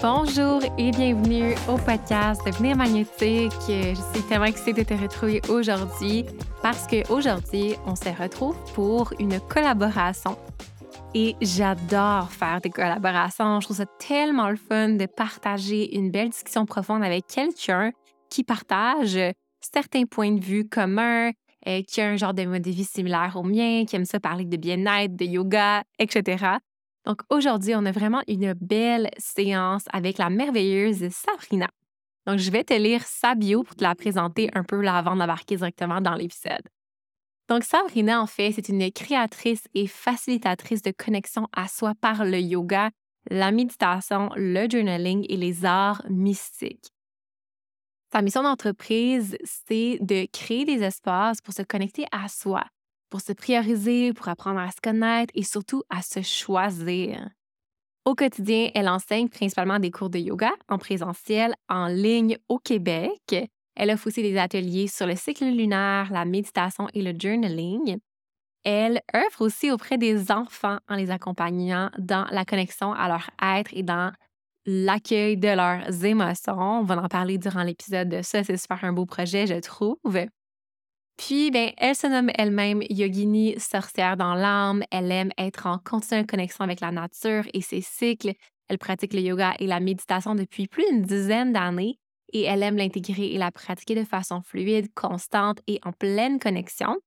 Bonjour et bienvenue au podcast Devenir magnétique. Je suis tellement excitée de te retrouver aujourd'hui parce qu'aujourd'hui, on se retrouve pour une collaboration. Et j'adore faire des collaborations. Je trouve ça tellement le fun de partager une belle discussion profonde avec quelqu'un qui partage certains points de vue communs, euh, qui a un genre de mode de vie similaire au mien, qui aime ça parler de bien-être, de yoga, etc. Donc aujourd'hui, on a vraiment une belle séance avec la merveilleuse Sabrina. Donc je vais te lire sa bio pour te la présenter un peu avant d'embarquer directement dans l'épisode. Donc Sabrina, en fait, c'est une créatrice et facilitatrice de connexion à soi par le yoga, la méditation, le journaling et les arts mystiques. Sa mission d'entreprise, c'est de créer des espaces pour se connecter à soi, pour se prioriser, pour apprendre à se connaître et surtout à se choisir. Au quotidien, elle enseigne principalement des cours de yoga en présentiel, en ligne au Québec. Elle offre aussi des ateliers sur le cycle lunaire, la méditation et le journaling. Elle œuvre aussi auprès des enfants en les accompagnant dans la connexion à leur être et dans l'accueil de leurs émotions. On va en parler durant l'épisode de ça. C'est super un beau projet, je trouve. Puis, ben, elle se nomme elle-même Yogini, sorcière dans l'âme. Elle aime être en continue connexion avec la nature et ses cycles. Elle pratique le yoga et la méditation depuis plus d'une dizaine d'années et elle aime l'intégrer et la pratiquer de façon fluide, constante et en pleine connexion.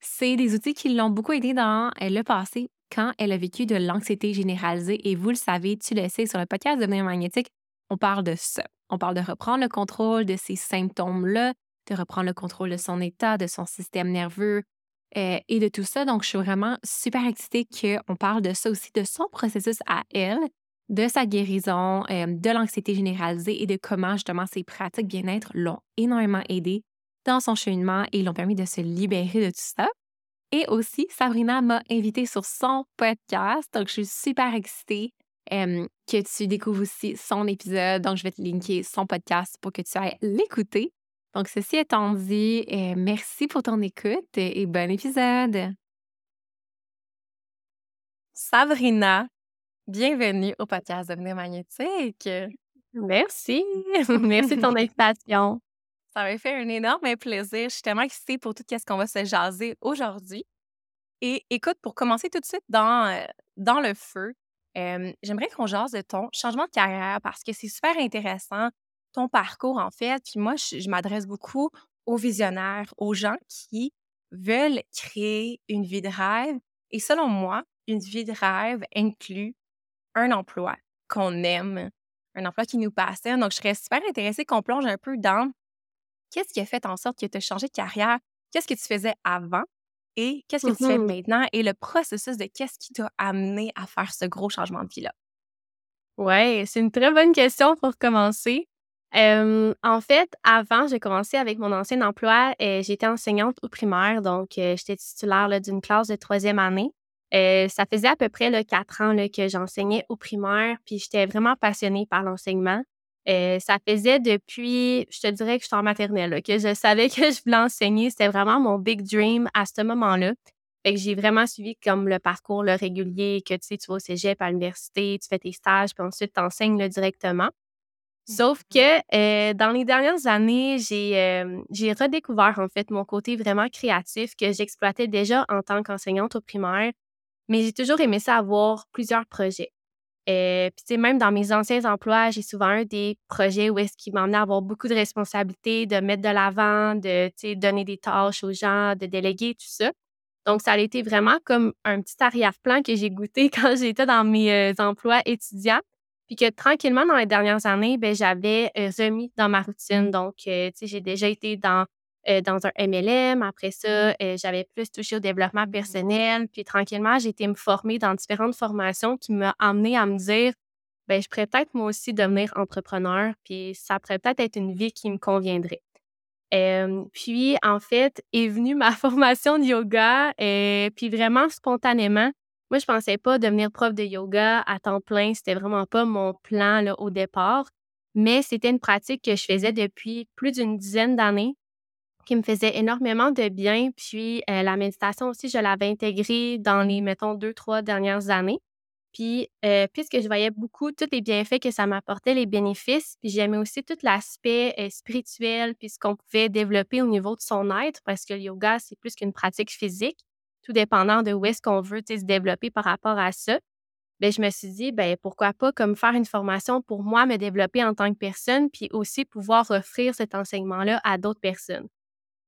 C'est des outils qui l'ont beaucoup aidé dans le passé quand elle a vécu de l'anxiété généralisée. Et vous le savez, tu le sais, sur le podcast Devenir magnétique, on parle de ça. On parle de reprendre le contrôle de ces symptômes-là, de reprendre le contrôle de son état, de son système nerveux euh, et de tout ça. Donc, je suis vraiment super excitée qu'on parle de ça aussi, de son processus à elle, de sa guérison, euh, de l'anxiété généralisée et de comment justement ces pratiques bien-être l'ont énormément aidé dans son cheminement et l'ont permis de se libérer de tout ça. Et aussi, Sabrina m'a invitée sur son podcast. Donc, je suis super excitée que tu découvres aussi son épisode. Donc, je vais te linker son podcast pour que tu ailles l'écouter. Donc, ceci étant dit, euh, merci pour ton écoute et bon épisode. Sabrina, bienvenue au podcast Devenir magnétique. Merci. merci de ton invitation. Ça m'a fait un énorme plaisir. Je suis tellement excitée pour tout ce qu'on va se jaser aujourd'hui. Et écoute, pour commencer tout de suite dans, euh, dans le feu, j'aimerais qu'on jase de ton changement de carrière parce que c'est super intéressant, ton parcours en fait. Puis moi, je, m'adresse beaucoup aux visionnaires, aux gens qui veulent créer une vie de rêve. Et selon moi, une vie de rêve inclut un emploi qu'on aime, un emploi qui nous passionne. Donc, je serais super intéressée qu'on plonge un peu dans Qu'est-ce qui a fait en sorte que tu as changé de carrière? Qu'est-ce que tu faisais avant? Et qu'est-ce que tu fais mmh maintenant? Et le processus de qu'est-ce qui t'a amené à faire ce gros changement de vie-là? Oui, c'est une très bonne question pour commencer. en fait, avant, j'ai commencé avec mon ancien emploi. j'étais enseignante au primaire, donc j'étais titulaire d'une classe de troisième année. ça faisait à peu près là, quatre ans que j'enseignais au primaire, puis j'étais vraiment passionnée par l'enseignement. Euh, ça faisait depuis, je te dirais que je suis en maternelle, que je savais que je voulais enseigner. C'était vraiment mon big dream à ce moment-là. Fait que j'ai vraiment suivi comme le parcours le régulier, que tu sais, tu vas au cégep, à l'université, tu fais tes stages, puis ensuite tu enseignes directement. Sauf mmh que euh, dans les dernières années, j'ai euh, j'ai redécouvert en fait mon côté vraiment créatif que j'exploitais déjà en tant qu'enseignante au primaire, mais j'ai toujours aimé ça avoir plusieurs projets. Euh, puis, tu sais, même dans mes anciens emplois, j'ai souvent eu des projets où est-ce qu'ils m'emmenaient à avoir beaucoup de responsabilités, de mettre de l'avant, de, tu sais, donner des tâches aux gens, de déléguer, tout ça. Donc, ça a été vraiment comme un petit arrière-plan que j'ai goûté quand j'étais dans mes euh, emplois étudiants. Puis que tranquillement, dans les dernières années, ben, j'avais euh, remis dans ma routine. Donc, euh, tu sais, j'ai déjà été dans, dans un MLM. Après ça, j'avais plus touché au développement personnel. Puis tranquillement, j'ai été me former dans différentes formations qui m'ont amené à me dire, ben, je pourrais peut-être moi aussi devenir entrepreneur. Puis ça pourrait peut-être être une vie qui me conviendrait puis, en fait, est venue ma formation de yoga, et puis vraiment spontanément. Moi, je pensais pas devenir prof de yoga à temps plein. C'était vraiment pas mon plan là, au départ. Mais c'était une pratique que je faisais depuis plus d'une dizaine d'années qui me faisait énormément de bien. Puis la méditation aussi, je l'avais intégrée dans les, mettons, deux, trois dernières années. Puis, euh, puisque je voyais beaucoup tous les bienfaits que ça m'apportait, les bénéfices, puis j'aimais aussi tout l'aspect euh, spirituel, puis ce qu'on pouvait développer au niveau de son être, parce que le yoga, c'est plus qu'une pratique physique, tout dépendant de où est-ce qu'on veut se développer par rapport à ça. Bien, je me suis dit, ben pourquoi pas comme faire une formation pour moi, me développer en tant que personne, puis aussi pouvoir offrir cet enseignement-là à d'autres personnes.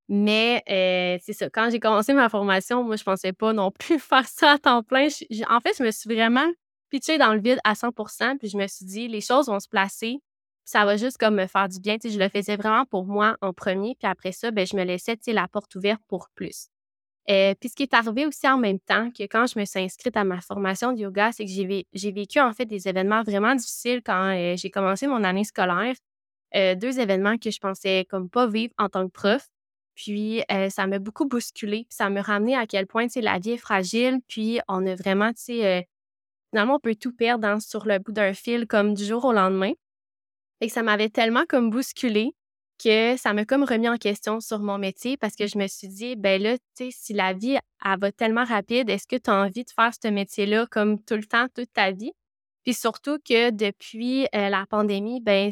Mais euh, c'est ça, quand j'ai commencé ma formation, moi, je pensais pas non plus faire ça à temps plein. en fait, je me suis vraiment pitchée dans le vide à 100% puis je me suis dit, les choses vont se placer, ça va juste comme me faire du bien. je le faisais vraiment pour moi en premier, puis après ça, ben, je me laissais la porte ouverte pour plus. Euh, puis ce qui est arrivé aussi en même temps que quand je me suis inscrite à ma formation de yoga, c'est que j'ai vécu en fait des événements vraiment difficiles quand euh, j'ai commencé mon année scolaire. deux événements que je pensais comme pas vivre en tant que prof. Puis, ça m'a beaucoup bousculé. Ça m'a ramené à quel point, la vie est fragile. Puis, on a vraiment, tu sais, finalement, on peut tout perdre hein, sur le bout d'un fil comme du jour au lendemain. Et ça m'avait tellement comme bousculé que ça m'a comme remis en question sur mon métier parce que je me suis dit, ben là, tu sais, si la vie, elle va tellement rapide, est-ce que tu as envie de faire ce métier-là comme tout le temps, toute ta vie? Puis surtout que depuis la pandémie, ben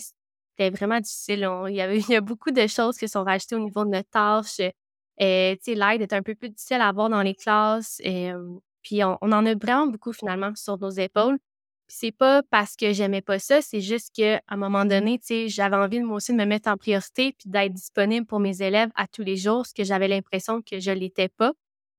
c'était vraiment difficile. il, y avait, il y a beaucoup de choses qui sont rajoutées au niveau de notre tâche. Et, l'aide est un peu plus difficile à avoir dans les classes. Puis on, en a vraiment beaucoup finalement sur nos épaules. Puis c'est pas parce que j'aimais pas ça, c'est juste qu'à un moment donné, j'avais envie moi aussi de me mettre en priorité puis d'être disponible pour mes élèves à tous les jours, ce que j'avais l'impression que je l'étais pas.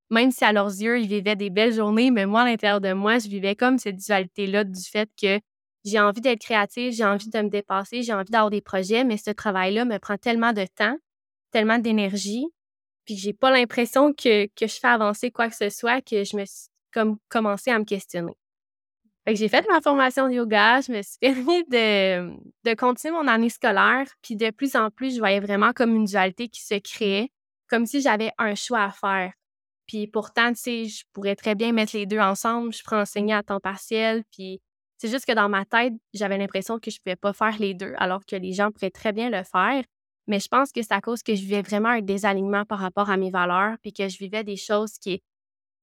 Même si à leurs yeux, ils vivaient des belles journées, mais moi, à l'intérieur de moi, je vivais comme cette dualité-là du fait que j'ai envie d'être créative, j'ai envie de me dépasser, j'ai envie d'avoir des projets, mais ce travail-là me prend tellement de temps, tellement d'énergie, puis j'ai pas l'impression que, je fais avancer quoi que ce soit, que je me suis comme commencé à me questionner. Fait que j'ai fait ma formation de yoga, je me suis permis de, de continuer mon année scolaire, puis de plus en plus, je voyais vraiment comme une dualité qui se créait, comme si j'avais un choix à faire. Puis pourtant, tu sais, je pourrais très bien mettre les deux ensemble. Je pourrais enseigner à temps partiel, puis c'est juste que dans ma tête, j'avais l'impression que je ne pouvais pas faire les deux, alors que les gens pourraient très bien le faire. Mais je pense que c'est à cause que je vivais vraiment un désalignement par rapport à mes valeurs, puis que je vivais des choses qui,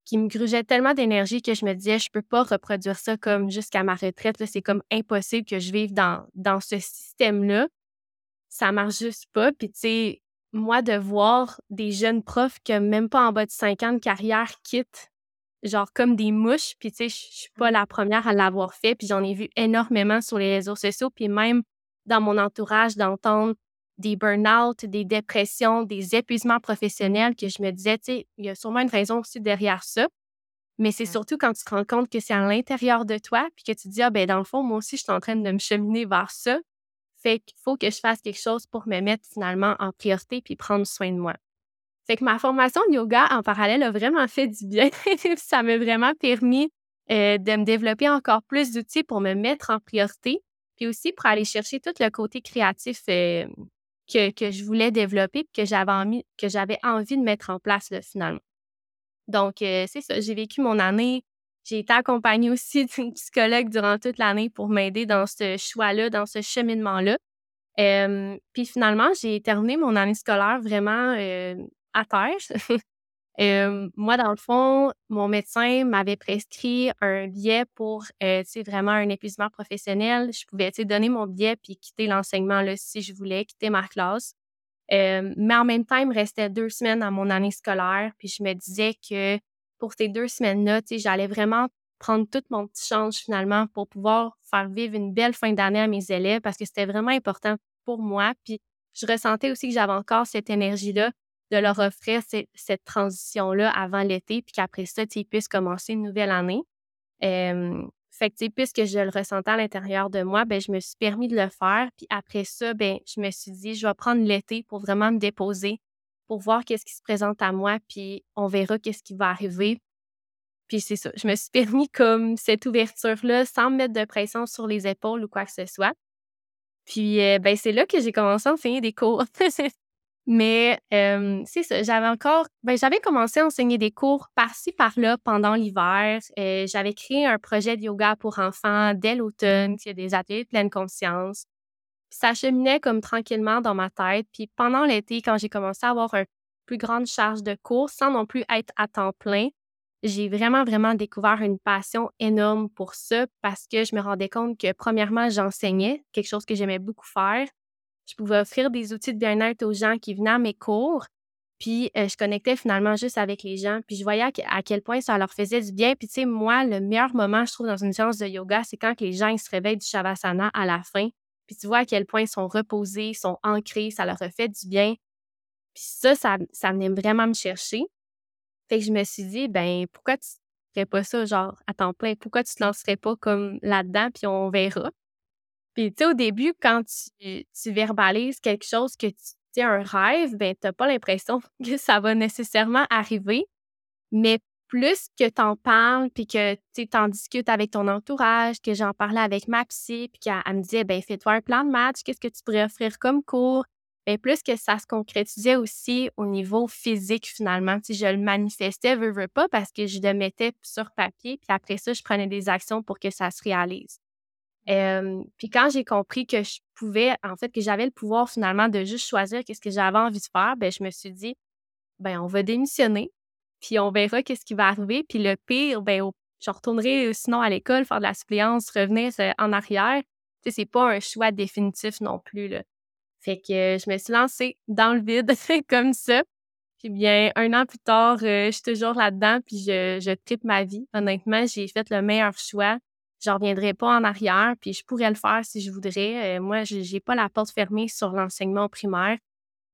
qui me grugeaient tellement d'énergie que je me disais, je ne peux pas reproduire ça comme jusqu'à ma retraite. C'est comme impossible que je vive dans, dans ce système-là. Ça marche juste pas. Puis, tu sais, moi, de voir des jeunes profs qui même pas en bas de 5 ans de carrière quittent genre comme des mouches. Puis, tu sais, je suis pas la première à l'avoir fait. Puis, j'en ai vu énormément sur les réseaux sociaux. Puis, même dans mon entourage, d'entendre des burn-out, des dépressions, des épuisements professionnels que je me disais, tu sais, il y a sûrement une raison aussi derrière ça. Mais c'est surtout quand tu te rends compte que c'est à l'intérieur de toi, puis que tu te dis, ah, ben, dans le fond, moi aussi, je suis en train de me cheminer vers ça. Fait qu'il faut que je fasse quelque chose pour me mettre finalement en priorité puis prendre soin de moi. Fait que ma formation de yoga en parallèle a vraiment fait du bien. ça m'a vraiment permis euh, de me développer encore plus d'outils pour me mettre en priorité, puis aussi pour aller chercher tout le côté créatif euh, que, que, je voulais développer, que j'avais envie, que j'avais envie de mettre en place finalement. Donc, euh, c'est ça, j'ai vécu mon année. J'ai été accompagnée aussi d'une psychologue durant toute l'année pour m'aider dans ce choix-là, dans ce cheminement-là. puis finalement, j'ai terminé mon année scolaire vraiment à terre. moi, dans le fond, mon médecin m'avait prescrit un billet pour euh, vraiment un épuisement professionnel. Je pouvais donner mon billet puis quitter l'enseignement si je voulais, quitter ma classe. mais en même temps, il me restait deux semaines à mon année scolaire. Puis je me disais que pour ces deux semaines-là, j'allais vraiment prendre tout mon petit change finalement pour pouvoir faire vivre une belle fin d'année à mes élèves parce que c'était vraiment important pour moi. Puis je ressentais aussi que j'avais encore cette énergie-là de leur offrir cette transition-là avant l'été, puis qu'après ça, ils puissent commencer une nouvelle année. fait que, puisque je le ressentais à l'intérieur de moi, ben, je me suis permis de le faire. Puis après ça, ben, je me suis dit, je vais prendre l'été pour vraiment me déposer, pour voir qu'est-ce qui se présente à moi, puis on verra qu'est-ce qui va arriver. Puis c'est ça, je me suis permis comme cette ouverture-là sans me mettre de pression sur les épaules ou quoi que ce soit. Puis, euh, ben, c'est là que j'ai commencé à enseigner des cours. Mais c'est ça, j'avais encore, ben, j'avais commencé à enseigner des cours par-ci, par-là pendant l'hiver. Euh, j'avais créé un projet de yoga pour enfants dès l'automne, y a des ateliers de pleine conscience. ça cheminait comme tranquillement dans ma tête. Puis pendant l'été, quand j'ai commencé à avoir une plus grande charge de cours sans non plus être à temps plein, j'ai vraiment, vraiment découvert une passion énorme pour ça parce que je me rendais compte que, premièrement, j'enseignais, quelque chose que j'aimais beaucoup faire. Je pouvais offrir des outils de bien-être aux gens qui venaient à mes cours. Puis, euh, je connectais finalement juste avec les gens. Puis, je voyais à quel point ça leur faisait du bien. Puis, tu sais, moi, le meilleur moment, je trouve, dans une séance de yoga, c'est quand les gens ils se réveillent du Shavasana à la fin. Puis, tu vois à quel point ils sont reposés, ils sont ancrés, ça leur a fait du bien. Puis, ça, ça, venait vraiment me chercher. Fait que je me suis dit, ben, pourquoi tu ferais pas ça, genre, à temps plein? Pourquoi tu te lancerais pas comme là-dedans, puis on verra? Puis, tu sais, au début, quand tu, tu verbalises quelque chose que tu as un rêve, ben, t'as pas l'impression que ça va nécessairement arriver. Mais plus que tu en parles, puis que tu en discutes avec ton entourage, que j'en parlais avec ma psy, puis qu'elle me disait, ben, fais-toi un plan de match, qu'est-ce que tu pourrais offrir comme cours? Bien, plus que ça se concrétisait aussi au niveau physique, finalement. Si je le manifestais, veux, veux pas, parce que je le mettais sur papier, puis après ça, je prenais des actions pour que ça se réalise. Puis quand j'ai compris que je pouvais, en fait, que j'avais le pouvoir finalement de juste choisir qu'est-ce que j'avais envie de faire, ben je me suis dit, ben on va démissionner, puis on verra qu'est-ce qui va arriver. Puis le pire, ben je retournerai sinon à l'école, faire de la suppléance, revenir euh, en arrière. Tu sais, c'est pas un choix définitif non plus, là. Fait que je me suis lancée dans le vide comme ça. Puis bien, un an plus tard, euh, je suis toujours là-dedans, puis je, je tripe ma vie. Honnêtement, j'ai fait le meilleur choix. Je reviendrai pas en arrière, puis je pourrais le faire si je voudrais. Euh, moi, je n'ai pas la porte fermée sur l'enseignement primaire.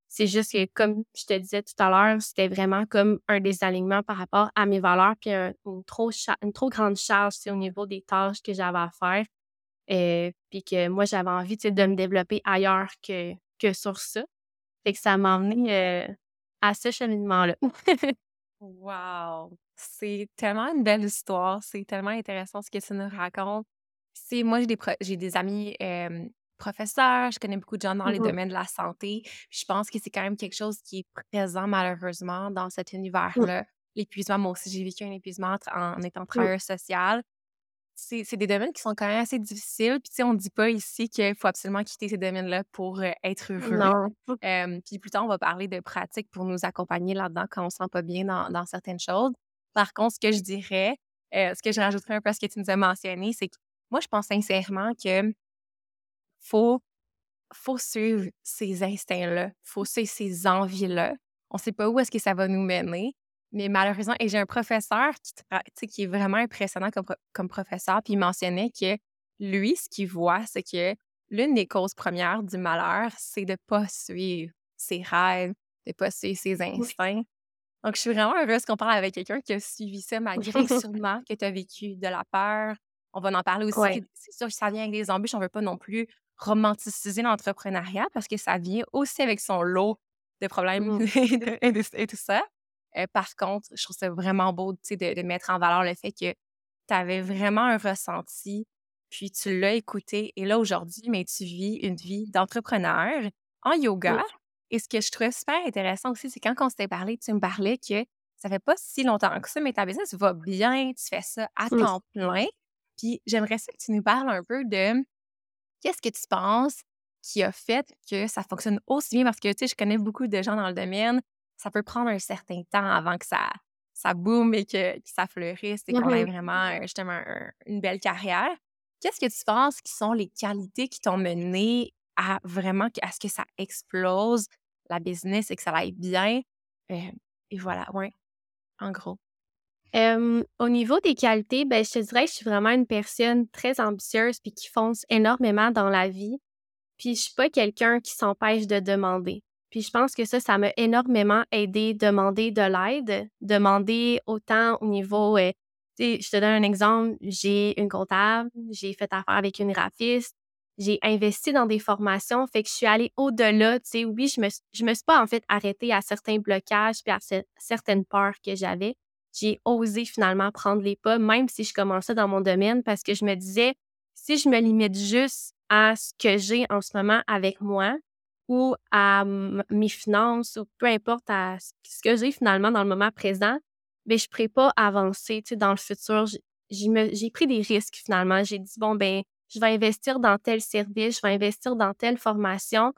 C'est juste que, comme je te disais tout à l'heure, c'était vraiment comme un désalignement par rapport à mes valeurs, puis une, trop une trop grande charge au niveau des tâches que j'avais à faire. Euh, puis que moi, j'avais envie de me développer ailleurs que, que sur ça. Fait que ça m'a emmené euh, à ce cheminement-là. wow! C'est tellement une belle histoire. C'est tellement intéressant ce que tu nous racontes. C'est moi, j'ai des, j'ai des amis professeurs, je connais beaucoup de gens dans les mmh domaines de la santé. je pense que c'est quand même quelque chose qui est présent malheureusement dans cet mmh. univers-là. L'épuisement, moi aussi, j'ai vécu un épuisement en étant mmh. travailleur social c'est des domaines qui sont quand même assez difficiles. Puis, tu sais, on ne dit pas ici qu'il faut absolument quitter ces domaines-là pour être heureux. Non. puis, plus tard, on va parler de pratiques pour nous accompagner là-dedans quand on ne se sent pas bien dans, certaines choses. Par contre, ce que je dirais, ce que je rajouterais un peu à ce que tu nous as mentionné, c'est que moi, je pense sincèrement que faut, faut suivre ces instincts-là, faut suivre ces envies-là. On ne sait pas où est-ce que ça va nous mener, mais malheureusement, et j'ai un professeur qui, qui est vraiment impressionnant comme, comme professeur, puis il mentionnait que lui, ce qu'il voit, c'est que l'une des causes premières du malheur, c'est de ne pas suivre ses rêves, de ne pas suivre ses instincts. Donc, je suis vraiment heureuse qu'on parle avec quelqu'un qui a suivi ça malgré sûrement que tu as vécu de la peur. On va en parler aussi. C'est sûr que ça vient avec des embûches. On ne veut pas non plus romanticiser l'entrepreneuriat parce que ça vient aussi avec son lot de problèmes mmh. et tout ça par contre, je trouve ça vraiment beau de, de mettre en valeur le fait que tu avais vraiment un ressenti, puis tu l'as écouté. Et là, aujourd'hui, mais tu vis une vie d'entrepreneur en yoga. Et ce que je trouvais super intéressant aussi, c'est quand on s'était parlé, tu me parlais que ça fait pas si longtemps que ça, mais ta business va bien, tu fais ça à temps plein. Puis j'aimerais ça que tu nous parles un peu de qu'est-ce que tu penses qui a fait que ça fonctionne aussi bien? Parce que, tu sais, je connais beaucoup de gens dans le domaine ça peut prendre un certain temps avant que ça, ça boom et que, ça fleurisse et qu'on ait vraiment justement une belle carrière. Qu'est-ce que tu penses qui sont les qualités qui t'ont mené à vraiment à ce que ça explose la business et que ça aille bien? et voilà, ouais, en gros. au niveau des qualités, ben, je te dirais que je suis vraiment une personne très ambitieuse puis qui fonce énormément dans la vie. Puis je suis pas quelqu'un qui s'empêche de demander. Puis je pense que ça, ça m'a énormément aidé demander de l'aide, demander autant au niveau, euh, je te donne un exemple, j'ai une comptable, j'ai fait affaire avec une graphiste, j'ai investi dans des formations, fait que je suis allée au-delà, tu sais, oui, je me, je me suis pas en fait arrêtée à certains blocages puis à certaines peurs que j'avais. J'ai osé finalement prendre les pas, même si je commençais dans mon domaine, parce que je me disais, si je me limite juste à ce que j'ai en ce moment avec moi ou à mes finances ou peu importe à ce que j'ai finalement dans le moment présent, ben je ne pourrais pas avancer dans le futur. J'ai pris des risques finalement. J'ai dit, bon, ben je vais investir dans tel service, je vais investir dans telle formation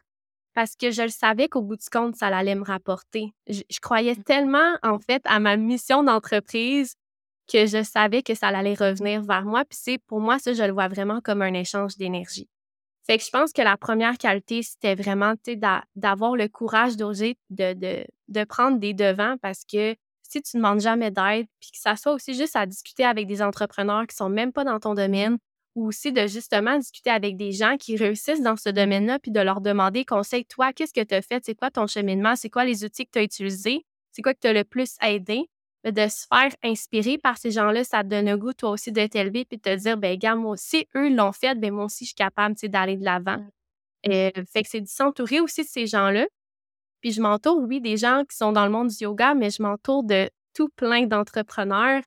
parce que je le savais qu'au bout du compte, ça allait me rapporter. Je, je croyais mmh. tellement, en fait, à ma mission d'entreprise que je savais que ça allait revenir vers moi. Puis c'est pour moi, ça, je le vois vraiment comme un échange d'énergie. Fait que je pense que la première qualité, c'était vraiment d'avoir le courage d'oser, de, de, de, prendre des devants parce que si tu ne demandes jamais d'aide, puis que ça soit aussi juste à discuter avec des entrepreneurs qui sont même pas dans ton domaine, ou aussi de justement discuter avec des gens qui réussissent dans ce domaine-là, puis de leur demander conseil, toi, qu'est-ce que tu as fait, c'est quoi ton cheminement, c'est quoi les outils que tu as utilisés, c'est quoi que tu as le plus aidé de se faire inspirer par ces gens-là, ça te donne un goût, toi aussi, d'être élevé puis de te dire, ben gars, moi aussi, eux l'ont fait, ben moi aussi, je suis capable d'aller de l'avant. Euh, fait que c'est de s'entourer aussi de ces gens-là. Puis je m'entoure, oui, des gens qui sont dans le monde du yoga, mais je m'entoure de tout plein d'entrepreneurs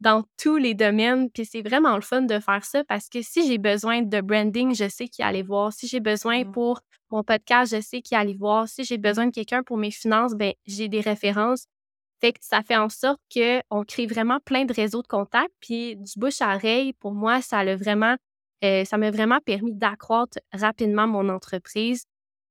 dans tous les domaines. Puis c'est vraiment le fun de faire ça parce que si j'ai besoin de branding, je sais qui aller voir. Si j'ai besoin mmh. pour mon podcast, je sais qui aller voir. Si j'ai besoin de quelqu'un pour mes finances, ben j'ai des références. Fait que ça fait en sorte qu'on crée vraiment plein de réseaux de contacts. Puis du bouche à oreille, pour moi, ça l'a vraiment, euh, ça m'a vraiment permis d'accroître rapidement mon entreprise.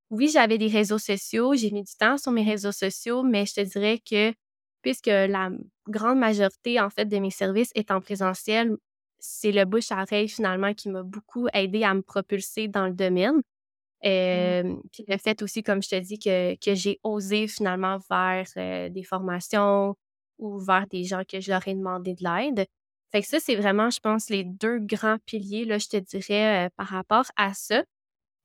Oui, j'avais des réseaux sociaux, j'ai mis du temps sur mes réseaux sociaux, mais je te dirais que puisque la grande majorité, en fait, de mes services est en présentiel, c'est le bouche à oreille finalement qui m'a beaucoup aidé à me propulser dans le domaine. Mmh. Puis le fait aussi, comme je te dis, que, que j'ai osé finalement vers des formations ou vers des gens que je leur ai demandé de l'aide. Fait que ça, c'est vraiment, je pense, les deux grands piliers, là, je te dirais, par rapport à ça.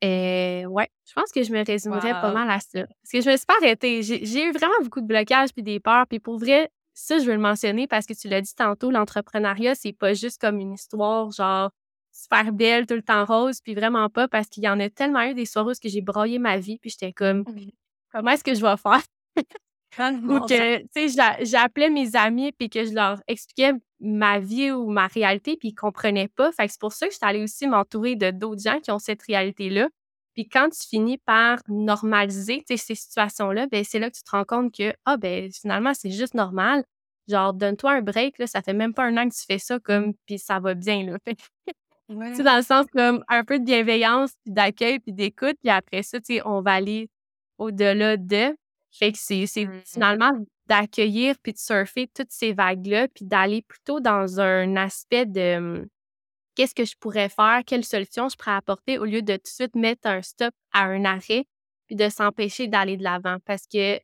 Ouais, je pense que je me résumerais pas mal à ça. Parce que je me suis pas arrêtée. J'ai eu vraiment beaucoup de blocages puis des peurs. Puis pour vrai, ça, je veux le mentionner parce que tu l'as dit tantôt, l'entrepreneuriat, c'est pas juste comme une histoire genre super belle, tout le temps rose, puis vraiment pas parce qu'il y en a tellement eu des soirées où j'ai broyé ma vie, puis j'étais comme, comment est-ce que je vais faire? ou que, tu sais, j'appelais mes amis, puis que je leur expliquais ma vie ou ma réalité, puis ils comprenaient pas. Fait que c'est pour ça que je suis allée aussi m'entourer de d'autres gens qui ont cette réalité-là. Puis quand tu finis par normaliser ces situations-là, ben c'est là que tu te rends compte que, ah, ben finalement, c'est juste normal. Genre, donne-toi un break, là, ça fait même pas un an que tu fais ça, comme, puis ça va bien, là. Tu dans le sens comme un peu de bienveillance, puis d'accueil, puis d'écoute. Puis après ça, tu sais, on va aller au-delà de. Fait que c'est mmh finalement d'accueillir puis de surfer toutes ces vagues-là, puis d'aller plutôt dans un aspect de qu'est-ce que je pourrais faire, quelle solution je pourrais apporter au lieu de tout de suite mettre un stop à un arrêt puis de s'empêcher d'aller de l'avant. Parce que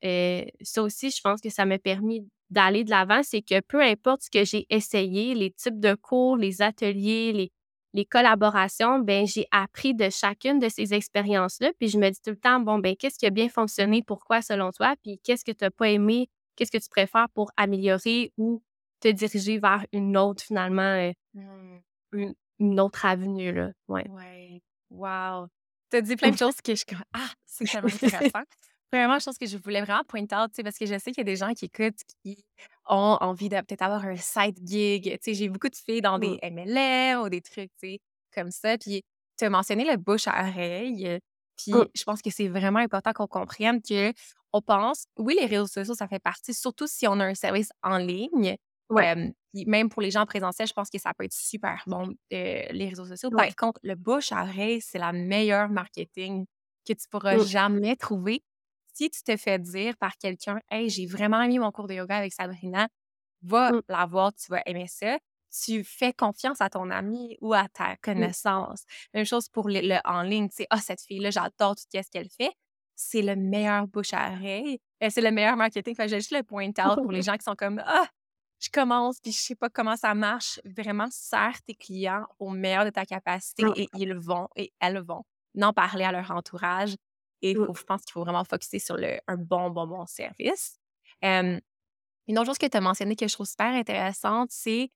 ça aussi, je pense que ça m'a permis d'aller de l'avant, c'est que peu importe ce que j'ai essayé, les types de cours, les ateliers, les, les collaborations, ben j'ai appris de chacune de ces expériences-là, puis je me dis tout le temps, bon, ben qu'est-ce qui a bien fonctionné, pourquoi selon toi, puis qu'est-ce que tu n'as pas aimé, qu'est-ce que tu préfères pour améliorer ou te diriger vers une autre, finalement, euh, mmh. une, autre avenue, là? Ouais. Ouais. Wow. Tu as dit plein de choses que je... Ah, c'est tellement intéressant. Premièrement, chose que je voulais vraiment pointer out, parce que je sais qu'il y a des gens qui écoutent qui ont envie de peut-être avoir un side gig. J'ai beaucoup de filles dans des MLM ou des trucs comme ça. Puis tu as mentionné le bouche à oreille. Puis je pense que c'est vraiment important qu'on comprenne que on pense, oui, les réseaux sociaux, ça fait partie, surtout si on a un service en ligne. même pour les gens présentiels, je pense que ça peut être super bon, euh, les réseaux sociaux. Par contre, le bouche à oreille, c'est la meilleure marketing que tu pourras jamais trouver si tu te fais dire par quelqu'un, hey, j'ai vraiment aimé mon cours de yoga avec Sabrina, va la voir, tu vas aimer ça. Tu fais confiance à ton ami ou à ta connaissance. Même chose pour le, en ligne, tu sais, ah, cette fille-là, j'adore tout ce qu'elle fait. C'est le meilleur bouche à oreille. C'est le meilleur marketing. Fait j'ai juste le point out pour les gens qui sont comme, ah, je commence puis je sais pas comment ça marche. Vraiment, sers tes clients au meilleur de ta capacité et ils vont et elles vont n'en parler à leur entourage Et faut, je pense qu'il faut vraiment focuser sur le, un bon, bon, bon service. une autre chose que tu as mentionné que je trouve super intéressante, c'est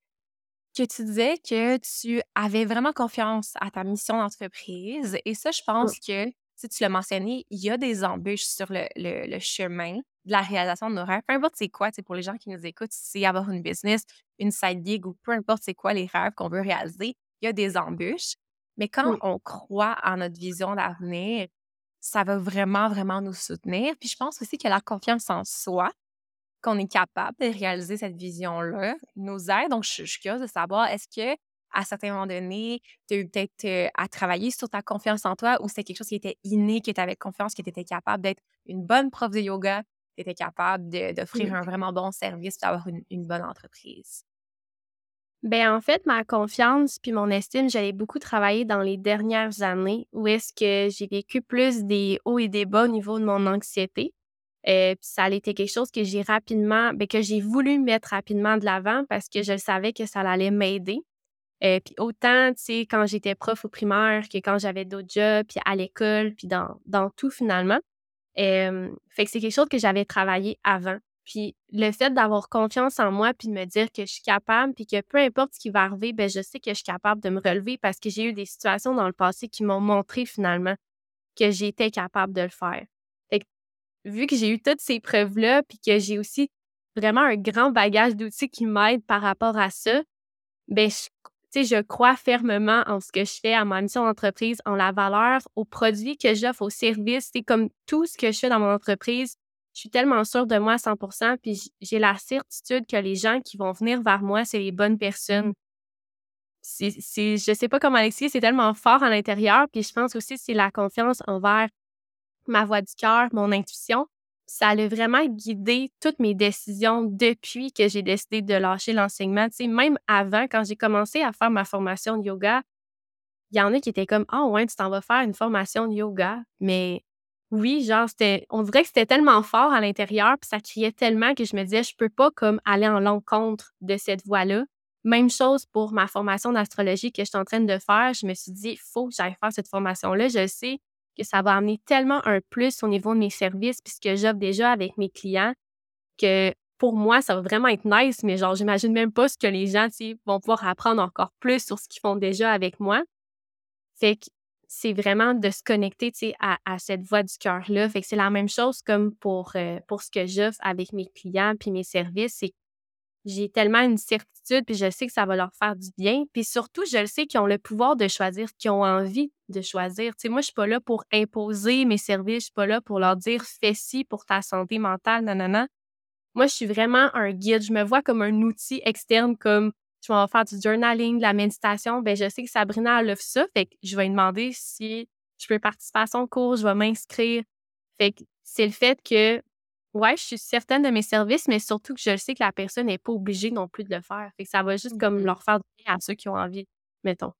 que tu disais que tu avais vraiment confiance à ta mission d'entreprise. Et ça, je pense que, si tu l'as mentionné, il y a des embûches sur le, le, chemin de la réalisation de nos rêves. Peu importe c'est quoi, pour les gens qui nous écoutent, si c'est avoir une business, une side gig ou peu importe c'est quoi les rêves qu'on veut réaliser, il y a des embûches. Mais quand on croit en notre vision d'avenir, ça va vraiment, vraiment nous soutenir. Puis je pense aussi que la confiance en soi, qu'on est capable de réaliser cette vision-là, nous aide. Donc, je, suis curieuse de savoir, est-ce que à certains moments donnés, tu as eu peut-être euh, à travailler sur ta confiance en toi ou c'était quelque chose qui était inné, que tu avais confiance, que tu étais capable d'être une bonne prof de yoga, tu étais capable d'offrir un vraiment bon service, d'avoir une, une bonne entreprise? Ben en fait, ma confiance puis mon estime, j'avais beaucoup travaillé dans les dernières années où est-ce que j'ai vécu plus des hauts et des bas au niveau de mon anxiété. Euh, puis ça a été quelque chose que j'ai rapidement, ben, que j'ai voulu mettre rapidement de l'avant parce que je savais que ça allait m'aider. Euh, puis autant, tu sais, quand j'étais prof au primaire que quand j'avais d'autres jobs, puis à l'école, puis dans, dans tout finalement. Euh, fait que c'est quelque chose que j'avais travaillé avant. Puis le fait d'avoir confiance en moi, puis de me dire que je suis capable, puis que peu importe ce qui va arriver, ben je sais que je suis capable de me relever parce que j'ai eu des situations dans le passé qui m'ont montré finalement que j'étais capable de le faire. Vu que j'ai eu toutes ces preuves-là, puis que j'ai aussi vraiment un grand bagage d'outils qui m'aident par rapport à ça, ben je, je crois fermement en ce que je fais, à ma mission d'entreprise, en la valeur, aux produits que j'offre, aux services. C'est comme tout ce que je fais dans mon entreprise, je suis tellement sûre de moi à 100% puis j'ai la certitude que les gens qui vont venir vers moi, c'est les bonnes personnes. C'est, c'est, je sais pas comment l'expliquer, c'est tellement fort à l'intérieur, puis je pense aussi que c'est la confiance envers ma voix du cœur, mon intuition. Ça a vraiment guidé toutes mes décisions depuis que j'ai décidé de lâcher l'enseignement. Tu sais, même avant, quand j'ai commencé à faire ma formation de yoga, il y en a qui étaient comme Ah oh, ouais, tu t'en vas faire une formation de yoga. Mais oui, genre, c'était, on dirait que c'était tellement fort à l'intérieur, puis ça criait tellement que je me disais, je peux pas comme aller en l'encontre de cette voie-là. Même chose pour ma formation d'astrologie que je suis en train de faire. Je me suis dit, il faut que j'aille faire cette formation-là. Je sais que ça va amener tellement un plus au niveau de mes services, puisque j'offre déjà avec mes clients, que pour moi, ça va vraiment être nice, mais genre, j'imagine même pas ce que les gens vont pouvoir apprendre encore plus sur ce qu'ils font déjà avec moi. Fait que c'est vraiment de se connecter à, à cette voix du cœur-là. Fait que c'est la même chose comme pour, euh, pour ce que j'offre avec mes clients puis mes services. C'est j'ai tellement une certitude, puis je sais que ça va leur faire du bien. Puis surtout, je le sais qu'ils ont le pouvoir de choisir, qu'ils ont envie de choisir. Tu sais, moi, je suis pas là pour imposer mes services, je suis pas là pour leur dire fais ci pour ta santé mentale, nanana. Moi, je suis vraiment un guide. Je me vois comme un outil externe, comme je vais faire du journaling, de la méditation, ben je sais que Sabrina elle offre ça, fait que je vais lui demander si je peux participer à son cours, je vais m'inscrire. Fait que c'est le fait que ouais, je suis certaine de mes services, mais surtout que je sais que la personne n'est pas obligée non plus de le faire. Fait que ça va juste comme mmh leur faire du bien à ceux qui ont envie, mettons.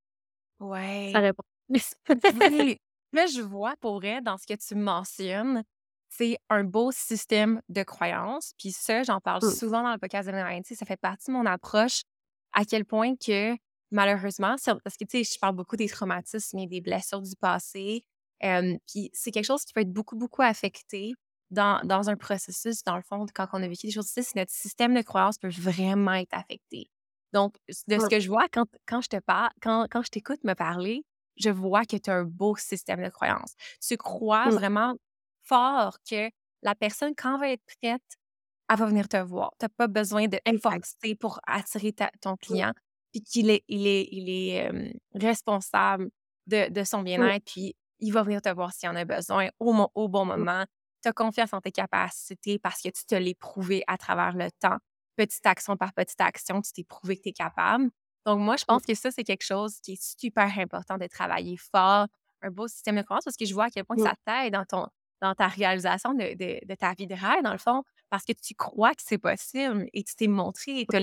Ouais. Ça répond. Là, je vois pour vrai, dans ce que tu mentionnes, c'est un beau système de croyances. Puis ça, j'en parle mmh. souvent dans le podcast de Ça fait partie de mon approche à quel point que malheureusement, parce que tu sais, je parle beaucoup des traumatismes et des blessures du passé, puis c'est quelque chose qui peut être beaucoup, beaucoup affecté dans, dans, un processus, dans le fond, quand on a vécu des choses c'est notre système de croyance peut vraiment être affecté. Donc, de ce que je vois quand, quand je te parle, quand, quand je t'écoute me parler, je vois que tu as un beau système de croyance. Tu crois vraiment fort que la personne, quand elle va être prête elle va venir te voir. Tu n'as pas besoin de forcer pour attirer ton client, puis qu'il est, il est, il est responsable de, de son bien-être, puis il va venir te voir s'il en a besoin au, au bon moment. Tu as confiance en tes capacités parce que tu te l'es prouvé à travers le temps. Petite action par petite action, tu t'es prouvé que tu es capable. Donc, moi, je pense que ça, c'est quelque chose qui est super important de travailler fort, un beau système de croyance, parce que je vois à quel point ça t'aide dans, ton, dans ta réalisation de, de, de ta vie de rêve, dans le fond parce que tu crois que c'est possible et tu t'es montré et tu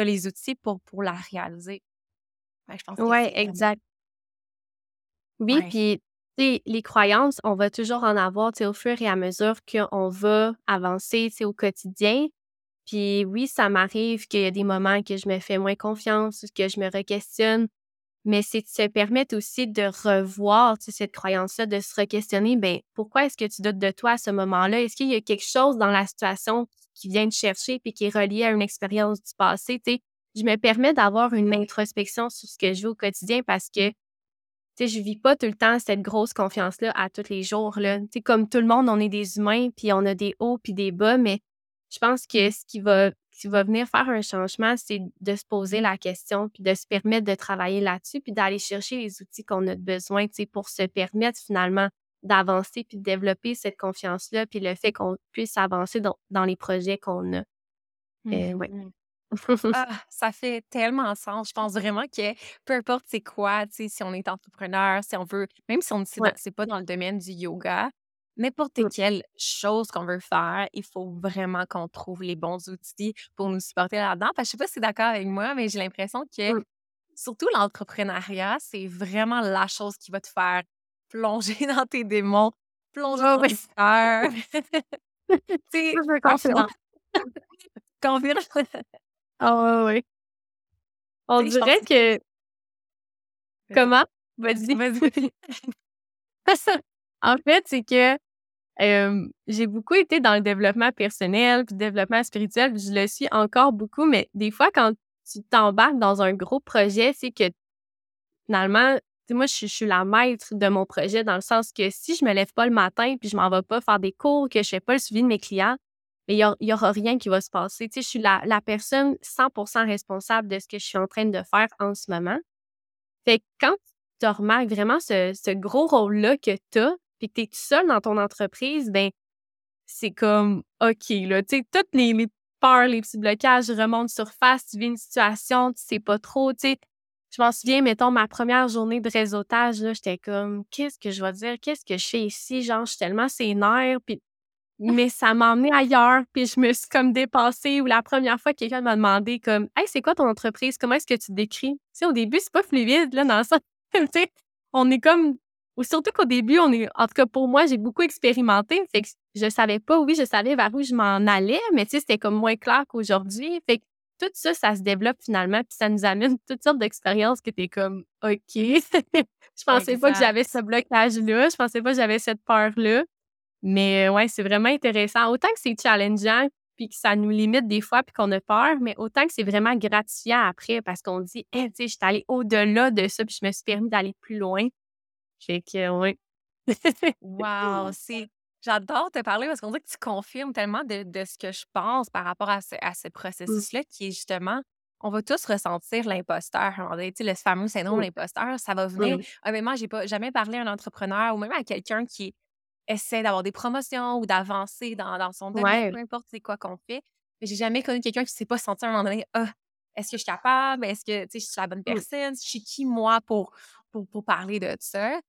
as, les outils pour, pour la réaliser. oui, exact. Oui, puis les croyances, on va toujours en avoir au fur et à mesure qu'on va avancer au quotidien. Puis oui, ça m'arrive qu'il y a des moments que je me fais moins confiance, que je me re-questionne. mais c'est de se permettre aussi de revoir cette croyance-là, de se re-questionner, ben, pourquoi est-ce que tu doutes de toi à ce moment-là? Est-ce qu'il y a quelque chose dans la situation qui vient te chercher puis qui est relié à une expérience du passé? je me permets d'avoir une introspection sur ce que je vis au quotidien parce que je je vis pas tout le temps cette grosse confiance-là à tous les jours. Là. comme tout le monde, on est des humains, puis on a des hauts puis des bas, mais je pense que ce qui va, qui va venir faire un changement, c'est de se poser la question, puis de se permettre de travailler là-dessus, puis d'aller chercher les outils qu'on a besoin pour se permettre finalement d'avancer, puis de développer cette confiance-là, puis le fait qu'on puisse avancer dans, les projets qu'on a. Euh, mmh ah, ça fait tellement sens. Je pense vraiment que peu importe c'est quoi, si on est entrepreneur, si on veut, même si on ne c'est pas dans le domaine du yoga, n'importe mmh. quelle chose qu'on veut faire, il faut vraiment qu'on trouve les bons outils pour nous supporter là-dedans. Parce que je sais pas si tu es d'accord avec moi, mais j'ai l'impression que mmh. surtout l'entrepreneuriat, c'est vraiment la chose qui va te faire plonger dans tes démons, plonger dans tes peurs. tu sais, confiance. Ah ouais, On dirait que comment? Vas-y. Vas-y. En fait, c'est que, j'ai beaucoup été dans le développement personnel, puis le développement spirituel, je le suis encore beaucoup, mais des fois, quand tu t'embarques dans un gros projet, c'est que finalement, tu moi, je suis la maître de mon projet dans le sens que si je me lève pas le matin, puis je m'en vais pas faire des cours, que je fais pas le suivi de mes clients, mais il n'y aura rien qui va se passer. Tu sais, je suis la, personne 100% responsable de ce que je suis en train de faire en ce moment. Fait que quand tu remarques vraiment ce, gros rôle-là que tu as, puis que tu es tout seul dans ton entreprise, ben c'est comme OK, là, tu sais, toutes les, les, peurs, les petits blocages remontent surface, tu vis une situation, tu sais pas trop, tu sais. Je m'en souviens, mettons, ma première journée de réseautage, là, j'étais comme, qu'est-ce que je vais dire? Qu'est-ce que je fais ici? Genre, je suis tellement sénère, puis mais ça m'a emmené ailleurs, puis je me suis comme dépassée. Ou la première fois, quelqu'un m'a demandé comme Hey, c'est quoi ton entreprise? Comment est-ce que tu te décris? Tu sais, au début, c'est pas fluide, là, dans ça. tu sais, on est comme. Ou surtout qu'au début, on est. En tout cas, pour moi, j'ai beaucoup expérimenté. Fait que je savais pas, oui, je savais vers où je m'en allais, mais tu sais, c'était comme moins clair qu'aujourd'hui. Fait que tout ça, ça se développe finalement, puis ça nous amène toutes sortes d'expériences que t'es comme OK. je pensais pas que j'avais ce blocage-là. Je pensais pas que j'avais cette peur-là. Mais ouais, c'est vraiment intéressant. Autant que c'est challengeant, puis que ça nous limite des fois, puis qu'on a peur, mais autant que c'est vraiment gratifiant après parce qu'on dit, hey, tu sais, je suis allée au-delà de ça, puis je me suis permis d'aller plus loin. Fait que, ouais. wow, c'est. J'adore te parler parce qu'on dit que tu confirmes tellement de, ce que je pense par rapport à ce, à ce mmh. processus-là qui est justement on va tous ressentir l'imposteur. Le fameux syndrome de l'imposteur, ça va venir. Honnêtement, j'ai pas jamais parlé à un entrepreneur ou même à quelqu'un qui essaie d'avoir des promotions ou d'avancer dans, son domaine, peu importe c'est quoi qu'on fait. Mais j'ai jamais connu quelqu'un qui ne s'est pas senti à un moment donné, ah, est-ce que je suis capable? Est-ce que je suis la bonne mmh. personne? Je suis qui, moi, pour, pour, parler de ça?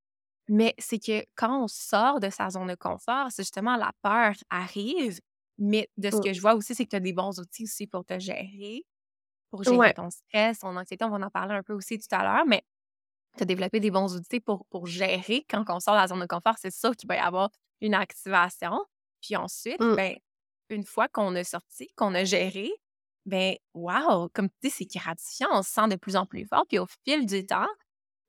Mais c'est que quand on sort de sa zone de confort, c'est justement la peur arrive. Mais de ce mmh. que je vois aussi, c'est que tu as des bons outils aussi pour te gérer, pour gérer ton stress, ton anxiété. On va en parler un peu aussi tout à l'heure. Mais tu as développé des bons outils pour, pour gérer quand on sort de la zone de confort. C'est sûr qu'il va y avoir une activation. Puis ensuite, mmh. ben, une fois qu'on a sorti, qu'on a géré, ben, wow, comme tu dis, c'est gratifiant. On se sent de plus en plus fort. Puis au fil du temps,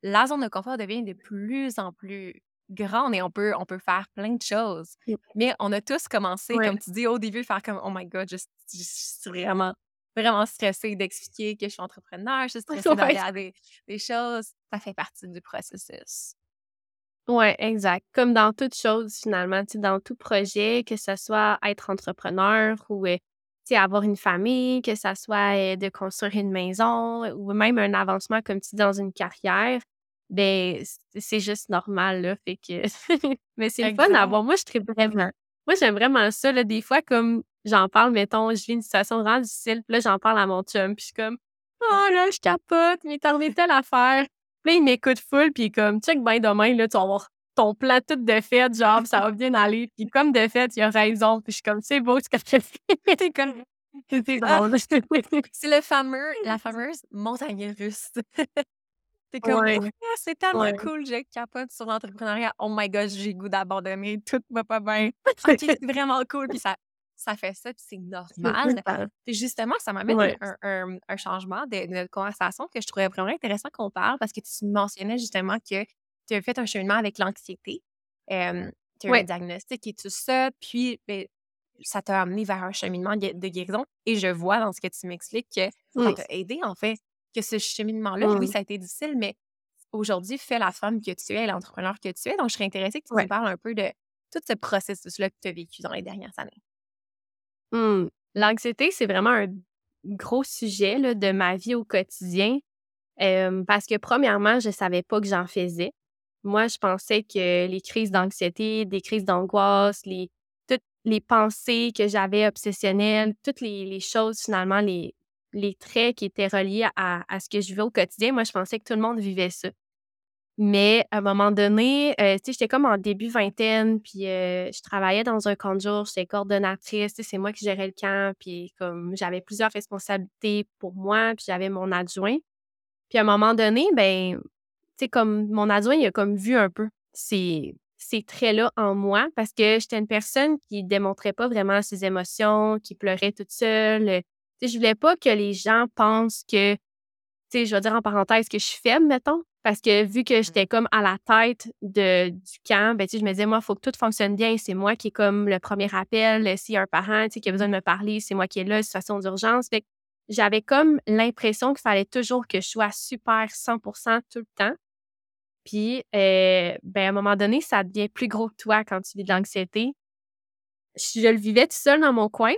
la zone de confort devient de plus en plus grande et on peut, on peut faire plein de choses. Mais on a tous commencé, comme tu dis, au début, faire comme, oh my God, je suis vraiment vraiment stressée d'expliquer que je suis entrepreneur, je suis stressée de regarder des choses. Ça fait partie du processus. Oui, exact. Comme dans toute chose, finalement, dans tout projet, que ce soit être entrepreneur ou euh, avoir une famille, que ce soit euh, de construire une maison ou même un avancement, comme tu dis, dans une carrière, ben c'est juste normal, là. Fait que... Mais c'est le fun à Moi, je très vraiment. Moi, j'aime vraiment ça, là. Des fois, comme j'en parle, mettons, je vis une situation vraiment difficile, puis là, j'en parle à mon chum, puis je suis comme, oh là, je capote, mais t'as arrivé telle affaire. Puis là, il m'écoute full, puis comme, check ben demain, là, tu vas avoir ton plan tout de fait, genre, ça va bien aller. Puis comme de fait, il a raison, puis je suis comme, c'est beau ce que fais. c'est comme, c'est le fameux, la fameuse montagne russe. C'est comme, ah, c'est tellement cool, je capote sur l'entrepreneuriat. Oh my god, j'ai goût d'abandonner, tout va pas bien. c'est vraiment cool. Puis ça, ça fait ça, puis c'est normal. Puis justement, ça m'amène un, un, changement de, conversation que je trouvais vraiment intéressant qu'on parle parce que tu mentionnais justement que tu as fait un cheminement avec l'anxiété. tu as eu un diagnostic et tout ça, puis ben, ça t'a amené vers un cheminement de guérison. Et je vois dans ce que tu m'expliques que ça t'a aidé, en fait, que ce cheminement-là, oui, mmh. ça a été difficile, mais aujourd'hui, fais la femme que tu es, l'entrepreneur que tu es. Donc, je serais intéressée que tu me parles un peu de tout ce processus-là que tu as vécu dans les dernières années. Mmh. L'anxiété, c'est vraiment un gros sujet là, de ma vie au quotidien parce que, premièrement, je ne savais pas que j'en faisais. Moi, je pensais que les crises d'anxiété, des crises d'angoisse, les, toutes les pensées que j'avais obsessionnelles, toutes les, choses, finalement, les, les traits qui étaient reliés à, à, ce que je vivais au quotidien, moi, je pensais que tout le monde vivait ça. Mais à un moment donné, euh, tu sais, j'étais comme en début vingtaine, puis euh, je travaillais dans un camp de jour, j'étais coordonnatrice, c'est moi qui gérais le camp, puis comme j'avais plusieurs responsabilités pour moi, puis j'avais mon adjoint. Puis à un moment donné, ben, tu sais, comme mon adjoint, il a comme vu un peu ces, traits-là en moi, parce que j'étais une personne qui démontrait pas vraiment ses émotions, qui pleurait toute seule. Tu sais, je voulais pas que les gens pensent que, tu sais, je vais dire en parenthèse que je suis faible, mettons, parce que vu que mmh. j'étais comme à la tête de, du camp, ben, je me disais, moi, il faut que tout fonctionne bien. C'est moi qui est comme le premier appel. S'il y a un parent qui a besoin de me parler, c'est moi qui est là, situation d'urgence. j'avais comme l'impression qu'il fallait toujours que je sois super 100% tout le temps. Puis, euh, ben, à un moment donné, ça devient plus gros que toi quand tu vis de l'anxiété. Je, je le vivais tout seul dans mon coin.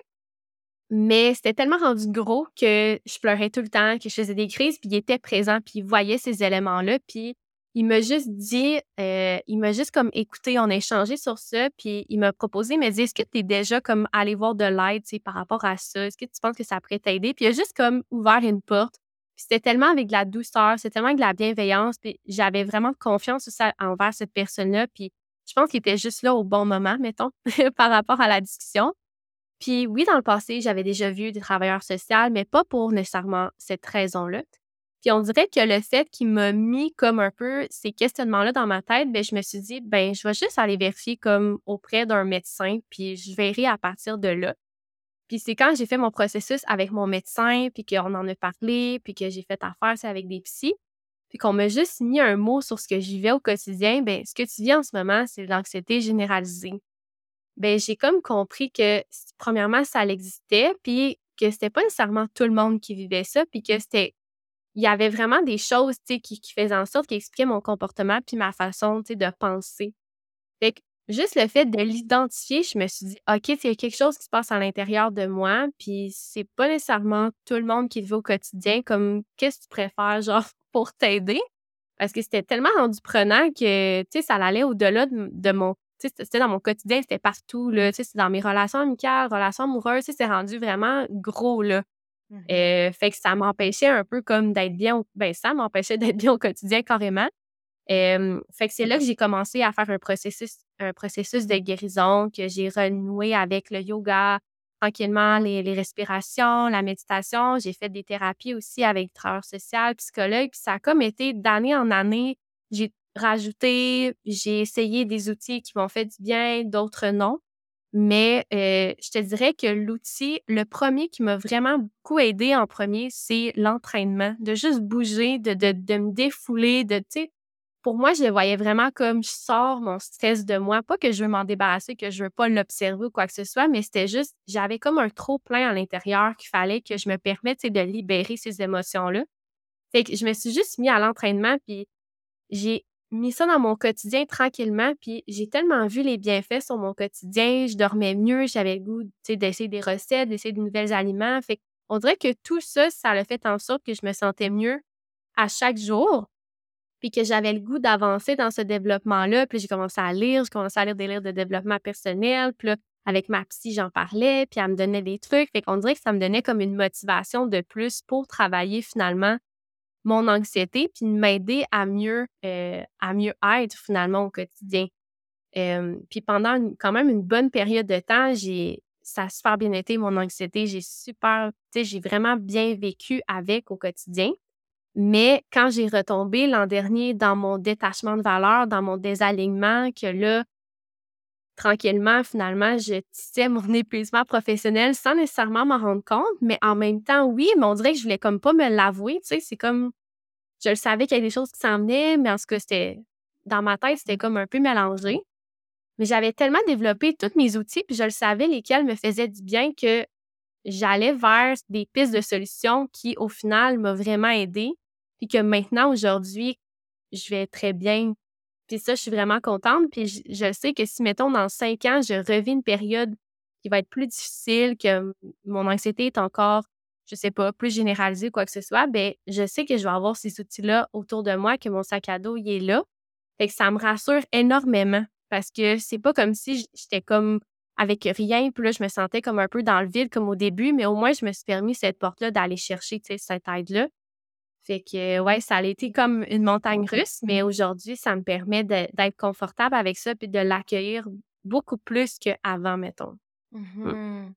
Mais c'était tellement rendu gros que je pleurais tout le temps, que je faisais des crises, puis il était présent, puis il voyait ces éléments-là, puis il m'a juste dit, euh, il m'a juste comme écouté, on a échangé sur ça, puis il m'a proposé, il m'a dit, est-ce que tu es déjà comme allé voir de l'aide, par rapport à ça? Est-ce que tu penses que ça pourrait t'aider? Puis il a juste comme ouvert une porte. Puis c'était tellement avec de la douceur, c'était tellement avec de la bienveillance, puis j'avais vraiment confiance envers cette personne-là, puis je pense qu'il était juste là au bon moment, mettons, par rapport à la discussion. Puis oui, dans le passé, j'avais déjà vu des travailleurs sociaux, mais pas pour nécessairement cette raison-là. Puis on dirait que le fait qu'il m'a mis comme un peu ces questionnements-là dans ma tête, ben je me suis dit, ben je vais juste aller vérifier comme auprès d'un médecin, puis je verrai à partir de là. Puis c'est quand j'ai fait mon processus avec mon médecin, puis qu'on en a parlé, puis que j'ai fait affaire avec des psys, puis qu'on m'a juste mis un mot sur ce que j'y vais au quotidien, ben ce que tu vis en ce moment, c'est l'anxiété généralisée ben j'ai comme compris que premièrement ça existait puis que c'était pas nécessairement tout le monde qui vivait ça puis que c'était il y avait vraiment des choses qui, qui faisaient en sorte qui expliquaient mon comportement puis ma façon de penser. Fait que juste le fait de l'identifier, je me suis dit OK, il y a quelque chose qui se passe à l'intérieur de moi puis c'est pas nécessairement tout le monde qui le vit au quotidien comme qu'est-ce que tu préfères genre pour t'aider? Parce que c'était tellement rendu prenant que ça allait au-delà de, de mon c'était dans mon quotidien, c'était partout, là, c'est dans mes relations amicales, relations amoureuses, c'est rendu vraiment gros, là. Mmh euh, fait que ça m'empêchait un peu comme d'être bien, ben ça m'empêchait d'être bien au quotidien carrément. fait que c'est là que j'ai commencé à faire un processus, un processus de guérison, que j'ai renoué avec le yoga, tranquillement, les, les respirations, la méditation. J'ai fait des thérapies aussi avec travailleurs social, psychologue. Puis ça a comme été d'année en année, j'ai rajouter, j'ai essayé des outils qui m'ont fait du bien, d'autres non. Mais euh, je te dirais que l'outil, le premier qui m'a vraiment beaucoup aidé en premier, c'est l'entraînement, de juste bouger, de, de, de me défouler, de, tu sais, pour moi, je le voyais vraiment comme je sors mon stress de moi. Pas que je veux m'en débarrasser, que je veux pas l'observer ou quoi que ce soit, mais c'était juste, j'avais comme un trop plein à l'intérieur qu'il fallait que je me permette de libérer ces émotions-là. Fait que je me suis juste mis à l'entraînement, puis j'ai mis ça dans mon quotidien tranquillement, puis j'ai tellement vu les bienfaits sur mon quotidien, je dormais mieux, j'avais le goût d'essayer des recettes, d'essayer de nouveaux aliments. Fait on dirait que tout ça, ça a fait en sorte que je me sentais mieux à chaque jour, puis que j'avais le goût d'avancer dans ce développement-là. Puis j'ai commencé à lire, j'ai commencé à lire des livres de développement personnel, puis là, avec ma psy, j'en parlais, puis elle me donnait des trucs. Fait qu'on dirait que ça me donnait comme une motivation de plus pour travailler finalement mon anxiété, puis m'aider à mieux, euh, à mieux être finalement au quotidien. puis pendant quand même une bonne période de temps, j'ai ça a super bien été mon anxiété. J'ai super, tu sais, j'ai vraiment bien vécu avec au quotidien. Mais quand j'ai retombé l'an dernier dans mon détachement de valeur, dans mon désalignement, que là, tranquillement, finalement, je tissais mon épuisement professionnel sans nécessairement m'en rendre compte, mais en même temps, oui, mais on dirait que je voulais comme pas me l'avouer, tu sais, c'est comme, je le savais qu'il y avait des choses qui s'en venaient, mais en ce cas, c'était, dans ma tête, c'était comme un peu mélangé. Mais j'avais tellement développé tous mes outils, puis je le savais lesquels me faisaient du bien que j'allais vers des pistes de solutions qui, au final, m'ont vraiment aidé. Puis que maintenant, aujourd'hui, je vais très bien. Ça, je suis vraiment contente. Puis je, sais que si, mettons, dans cinq ans, je revis une période qui va être plus difficile, que mon anxiété est encore, je sais pas, plus généralisée, quoi que ce soit, ben je sais que je vais avoir ces outils-là autour de moi, que mon sac à dos, il est là. Fait que ça me rassure énormément parce que c'est pas comme si j'étais comme avec rien, puis là, je me sentais comme un peu dans le vide comme au début, mais au moins, je me suis permis cette porte-là d'aller chercher, cette aide-là. Fait que, ouais, ça a été comme une montagne russe, mais aujourd'hui, ça me permet d'être confortable avec ça puis de l'accueillir beaucoup plus qu'avant, mettons. Mmh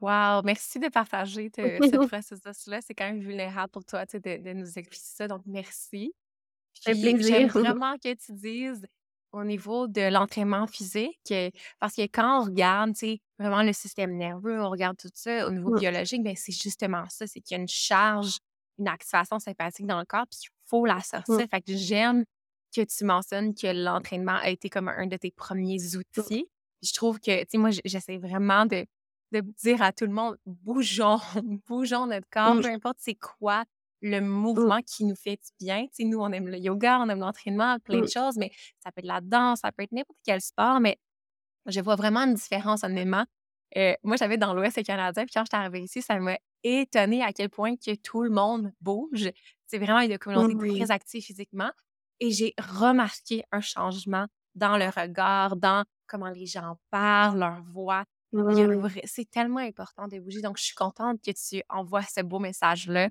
wow! Merci de partager ce processus-là. C'est quand même vulnérable pour toi, sais, de, nous expliquer ça. Donc, merci. J'aime vraiment que tu dises au niveau de l'entraînement physique, parce que quand on regarde, vraiment le système nerveux, on regarde tout ça au niveau biologique, bien, c'est justement ça, c'est qu'il y a une charge, une activation sympathique dans le corps, puis il faut la sortir. Fait que j'aime que tu mentionnes que l'entraînement a été comme un de tes premiers outils. Je trouve que, tu sais, moi, j'essaie vraiment de, de dire à tout le monde, bougeons, bougeons notre corps, peu importe c'est quoi le mmh. mouvement qui nous fait du bien. Tu nous, on aime le yoga, on aime l'entraînement, plein de mmh. choses, mais ça peut être la danse, ça peut être n'importe quel sport, mais je vois vraiment une différence, honnêtement. Euh, moi, j'avais dans l'Ouest canadien, puis quand je suis arrivée ici, ça m'a étonnée à quel point que tout le monde bouge. C'est vraiment une communauté très active physiquement. Et j'ai remarqué un changement dans le regard, dans comment les gens parlent, leur voix. C'est tellement important de bouger. Donc, je suis contente que tu envoies ce beau message-là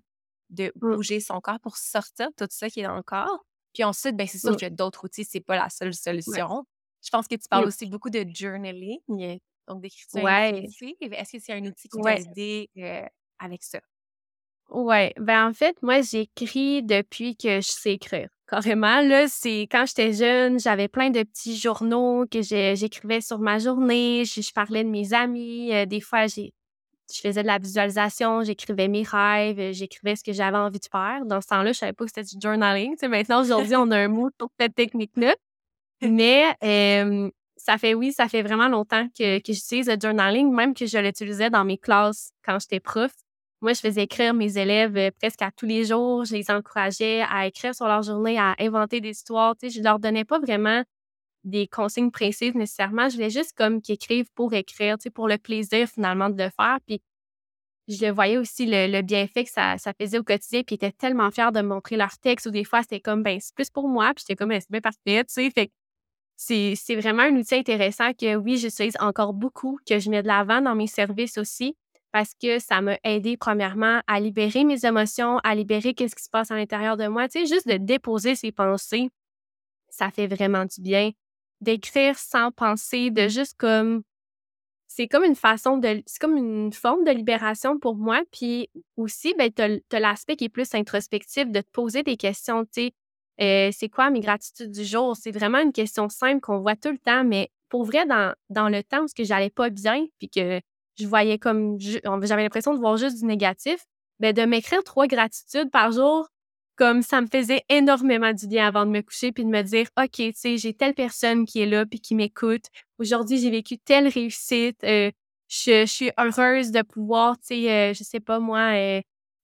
de mmh. bouger son corps pour sortir tout ça qui est dans le corps. Puis ensuite, ben, c'est sûr qu'il y a d'autres outils, c'est pas la seule solution. Je pense que tu parles aussi beaucoup de journaling, donc d'écriture ouais. Est-ce que c'est un outil qui t'a aidé euh, avec ça? Oui, ben en fait, moi, j'écris depuis que je sais écrire. Carrément, là, c'est quand j'étais jeune, j'avais plein de petits journaux que j'écrivais sur ma journée, je, parlais de mes amis, euh, des fois, j'ai je faisais de la visualisation, j'écrivais mes rêves, euh, j'écrivais ce que j'avais envie de faire. Dans ce temps-là, je savais pas que c'était du journaling. maintenant, aujourd'hui, on a un mot pour cette technique-là. Mais ça fait, oui, ça fait vraiment longtemps que, que j'utilise le journaling, même que je l'utilisais dans mes classes quand j'étais prof. Moi, je faisais écrire mes élèves euh, presque à tous les jours. Je les encourageais à écrire sur leur journée, à inventer des histoires. Tu sais, je leur donnais pas vraiment des consignes précises nécessairement. Je voulais juste comme qu'ils écrivent pour écrire, pour le plaisir finalement de le faire. Puis je voyais aussi le, bienfait que ça, ça, faisait au quotidien, puis ils étaient tellement fiers de montrer leur texte, ou des fois, c'était comme, ben, c'est plus pour moi, puis j'étais comme, ben, c'est bien parfait, c'est vraiment un outil intéressant que, oui, j'utilise encore beaucoup, que je mets de l'avant dans mes services aussi, parce que ça m'a aidé, premièrement, à libérer mes émotions, à libérer qu'est-ce qui se passe à l'intérieur de moi, tu sais, juste de déposer ses pensées, ça fait vraiment du bien. D'écrire sans penser, de juste comme c'est comme une façon de c'est comme une forme de libération pour moi. Puis aussi ben tu as, l'aspect qui est plus introspectif de te poser des questions tu sais. Euh, c'est quoi mes gratitudes du jour? C'est vraiment une question simple qu'on voit tout le temps mais pour vrai dans, dans le temps où que j'allais pas bien puis que je voyais comme j'avais l'impression de voir juste du négatif ben de m'écrire trois gratitudes par jour comme ça me faisait énormément du bien avant de me coucher puis de me dire OK, tu sais, j'ai telle personne qui est là puis qui m'écoute. Aujourd'hui, j'ai vécu telle réussite. Euh, je, suis heureuse de pouvoir, tu sais, euh, je sais pas moi, euh,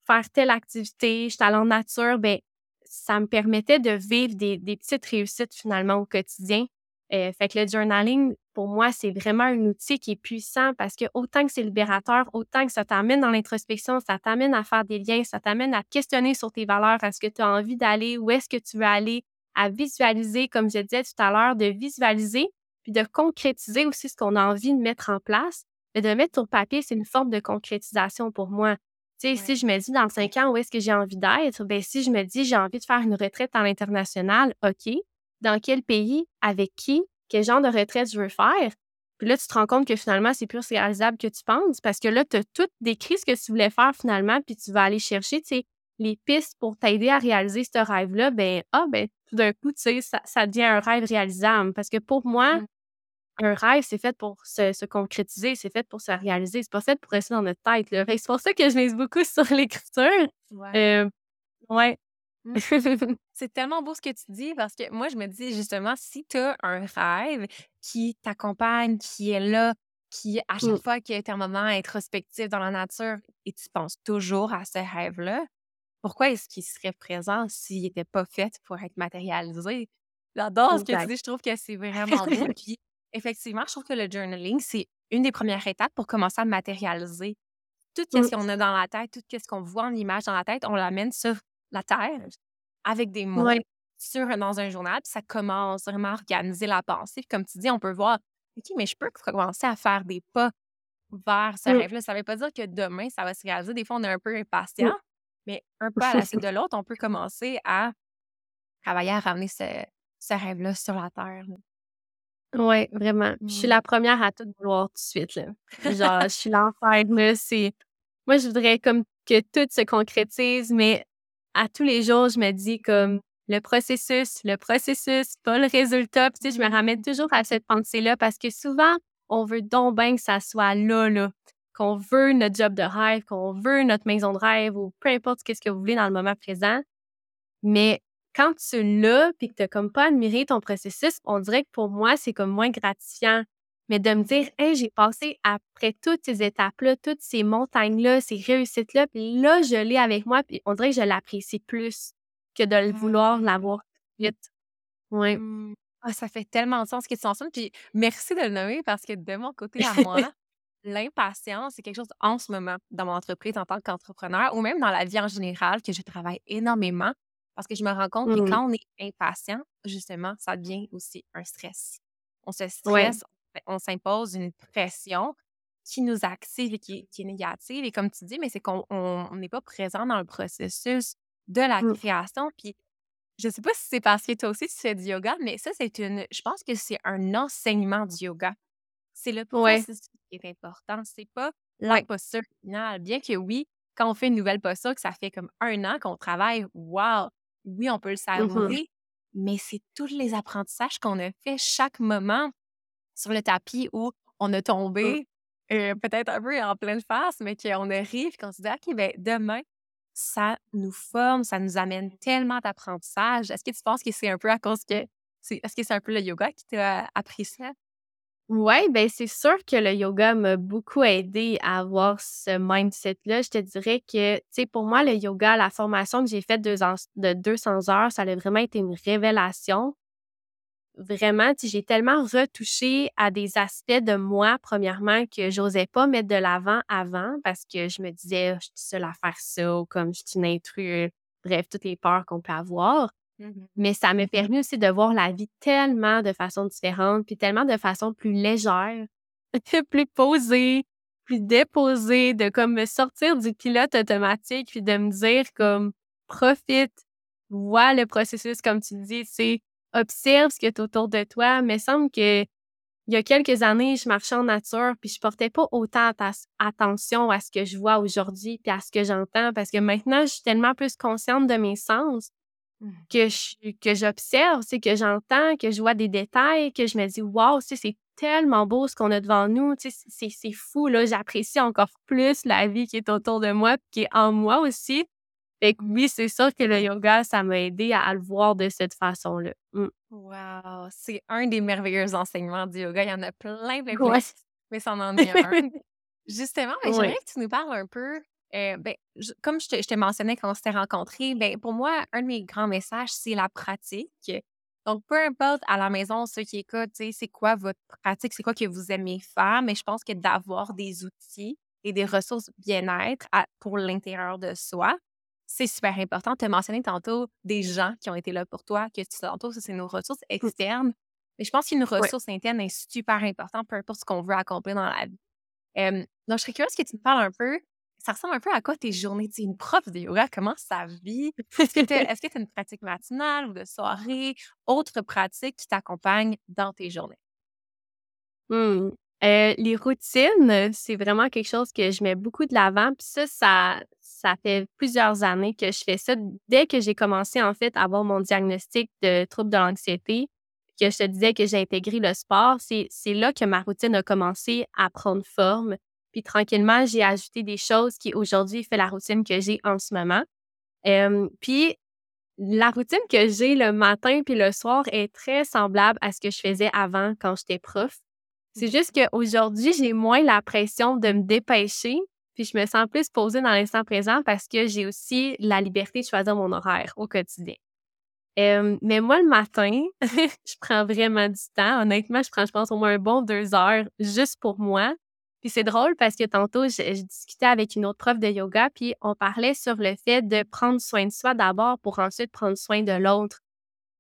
faire telle activité. Je suis allée en nature. Ben, ça me permettait de vivre des, des petites réussites finalement au quotidien. fait que le journaling, pour moi, c'est vraiment un outil qui est puissant parce que autant que c'est libérateur, autant que ça t'amène dans l'introspection, ça t'amène à faire des liens, ça t'amène à questionner sur tes valeurs, à ce que tu as envie d'aller, où est-ce que tu veux aller, à visualiser, comme je disais tout à l'heure, de visualiser, puis de concrétiser aussi ce qu'on a envie de mettre en place. Mais de mettre sur papier, c'est une forme de concrétisation pour moi. Tu sais, si je me dis dans cinq ans où est-ce que j'ai envie d'être, ben si je me dis j'ai envie de faire une retraite à l'international, OK. Dans quel pays? Avec qui? Quel genre de retraite je veux faire. Puis là, tu te rends compte que finalement, c'est plus réalisable que tu penses parce que là, tu as tout décrit ce que tu voulais faire finalement, puis tu vas aller chercher, tu sais, les pistes pour t'aider à réaliser ce rêve-là. Ben, ah, ben, tout d'un coup, tu sais, ça, devient un rêve réalisable. Parce que pour moi, mmh. un rêve, c'est fait pour se, concrétiser, c'est fait pour se réaliser, c'est pas fait pour rester dans notre tête. Là. c'est pour ça que je mise beaucoup sur l'écriture. Ouais. Euh, ouais. Mmh. c'est tellement beau ce que tu dis parce que moi, je me dis justement, si tu as un rêve qui t'accompagne, qui est là, qui, à chaque mmh. fois qu'il y a un moment introspectif dans la nature et tu penses toujours à ce rêve-là, pourquoi est-ce qu'il serait présent s'il n'était pas fait pour être matérialisé? J'adore ce que tu dis, je trouve que c'est vraiment beau. Puis, effectivement, je trouve que le journaling, c'est une des premières étapes pour commencer à matérialiser tout ce mmh. qu'on a dans la tête, tout ce qu'on voit en image dans la tête, on l'amène sur la terre avec des mots sur, dans un journal, puis ça commence vraiment à organiser la pensée. Puis comme tu dis, on peut voir, OK, mais je peux commencer à faire des pas vers ce rêve-là. Ça ne veut pas dire que demain, ça va se réaliser. Des fois, on est un peu impatient, mais un pas à la suite de l'autre, on peut commencer à travailler à ramener ce, ce rêve-là sur la terre. Oui, vraiment. Je suis mmh. la première à tout vouloir tout de suite. Là. Genre, je suis l'enfer. C'est... Moi, je voudrais comme que tout se concrétise, mais à tous les jours, je me dis comme le processus, le processus, pas le résultat. Puis, tu sais, je me ramène toujours à cette pensée-là parce que souvent, on veut donc bien que ça soit là, là. Qu'on veut notre job de rêve, qu'on veut notre maison de rêve ou peu importe ce que vous voulez dans le moment présent. Mais quand tu l'as puis que tu n'as comme pas admiré ton processus, on dirait que pour moi, c'est comme moins gratifiant. Mais de me dire, hey, j'ai passé après toutes ces étapes-là, toutes ces montagnes-là, ces réussites-là, puis là, je l'ai avec moi, puis on dirait que je l'apprécie plus que de le vouloir l'avoir vite. Oui. Mmh. Ah, ça fait tellement de sens que tu mentionnes. Puis merci de le nommer parce que de mon côté à moi, l'impatience, c'est quelque chose en ce moment dans mon entreprise en tant qu'entrepreneur ou même dans la vie en général que je travaille énormément parce que je me rends compte que mmh. quand on est impatient, justement, ça devient aussi un stress. On se stresse, on s'impose une pression qui nous active et qui, est négative. Et comme tu dis, mais c'est qu'on n'est pas présent dans le processus de la mmh. création. Puis je sais pas si c'est parce que toi aussi tu fais du yoga, mais ça, c'est une. Je pense que c'est un enseignement du yoga. C'est le processus qui est important. C'est pas la posture finale. Bien que oui, quand on fait une nouvelle posture, que ça fait comme un an qu'on travaille, wow, oui, on peut le mmh savourer, mais c'est tous les apprentissages qu'on a fait chaque moment sur le tapis où on a mmh. tombé, peut-être un peu en pleine face, mais qu'on arrive, qu'on se dit, OK, ben demain, ça nous forme, ça nous amène tellement d'apprentissage. Est-ce que tu penses que c'est un peu à cause que. Est-ce que c'est un peu le yoga qui t'a appris ça? Oui, ben c'est sûr que le yoga m'a beaucoup aidé à avoir ce mindset-là. Je te dirais que, tu sais, pour moi, le yoga, la formation que j'ai faite de 200 heures, ça a vraiment été une révélation. Vraiment, j'ai tellement retouché à des aspects de moi, premièrement, que j'osais pas mettre de l'avant avant parce que je me disais, je suis seule à faire ça ou comme je suis une intruse. Bref, toutes les peurs qu'on peut avoir. Mmh Mais ça m'a permis aussi de voir la vie tellement de façon différente, puis tellement de façon plus légère, plus posée, plus déposée, de comme me sortir du pilote automatique, puis de me dire comme profite, vois le processus comme tu dis, c'est observe ce qui est autour de toi. Mais semble que il y a quelques années, je marchais en nature, puis je portais pas autant attention à ce que je vois aujourd'hui, puis à ce que j'entends, parce que maintenant, je suis tellement plus consciente de mes sens Mmh. que je, que j'observe, c'est que j'entends, que je vois des détails, que je me dis waouh, c'est tellement beau ce qu'on a devant nous, c'est, c'est fou là, j'apprécie encore plus la vie qui est autour de moi, qui est en moi aussi. Fait que oui, c'est sûr que le yoga, ça m'a aidé à, le voir de cette façon-là. Mmh. Wow, c'est un des merveilleux enseignements du yoga. Il y en a plein, plein, plein. Mais ça en est un. Justement, j'aimerais que tu nous parles un peu euh, ben, comme je te, je mentionnais quand on s'était rencontrés, ben, pour moi, un de mes grands messages, c'est la pratique. Donc, peu importe à la maison, ceux qui écoutent, c'est quoi votre pratique, c'est quoi que vous aimez faire, mais je pense que d'avoir des outils et des ressources bien-être pour l'intérieur de soi, c'est super important. Tu as mentionné tantôt des gens qui ont été là pour toi, que tu tantôt, ça, c'est nos ressources mmh. externes. Mais je pense qu'une ressource interne est super importante, peu importe ce qu'on veut accomplir dans la vie. donc, je serais curieuse que tu me parles un peu ça ressemble un peu à quoi tes journées? Tu es une prof de yoga, comment ça vit? Est-ce que tu as une pratique matinale ou de soirée? Autre pratique qui t'accompagne dans tes journées? Mmh. Euh, les routines, c'est vraiment quelque chose que je mets beaucoup de l'avant. Puis ça, ça, ça fait plusieurs années que je fais ça. Dès que j'ai commencé, en fait, à avoir mon diagnostic de trouble de l'anxiété, que je te disais que j'ai intégré le sport, c'est là que ma routine a commencé à prendre forme. Puis tranquillement, j'ai ajouté des choses qui aujourd'hui fait la routine que j'ai en ce moment. puis la routine que j'ai le matin puis le soir est très semblable à ce que je faisais avant quand j'étais prof. C'est juste qu'aujourd'hui, j'ai moins la pression de me dépêcher, puis je me sens plus posée dans l'instant présent parce que j'ai aussi la liberté de choisir mon horaire au quotidien. mais moi, le matin, je prends vraiment du temps. Honnêtement, je prends, je pense, au moins un bon deux heures juste pour moi. Puis c'est drôle parce que tantôt, je, discutais avec une autre prof de yoga, puis on parlait sur le fait de prendre soin de soi d'abord pour ensuite prendre soin de l'autre.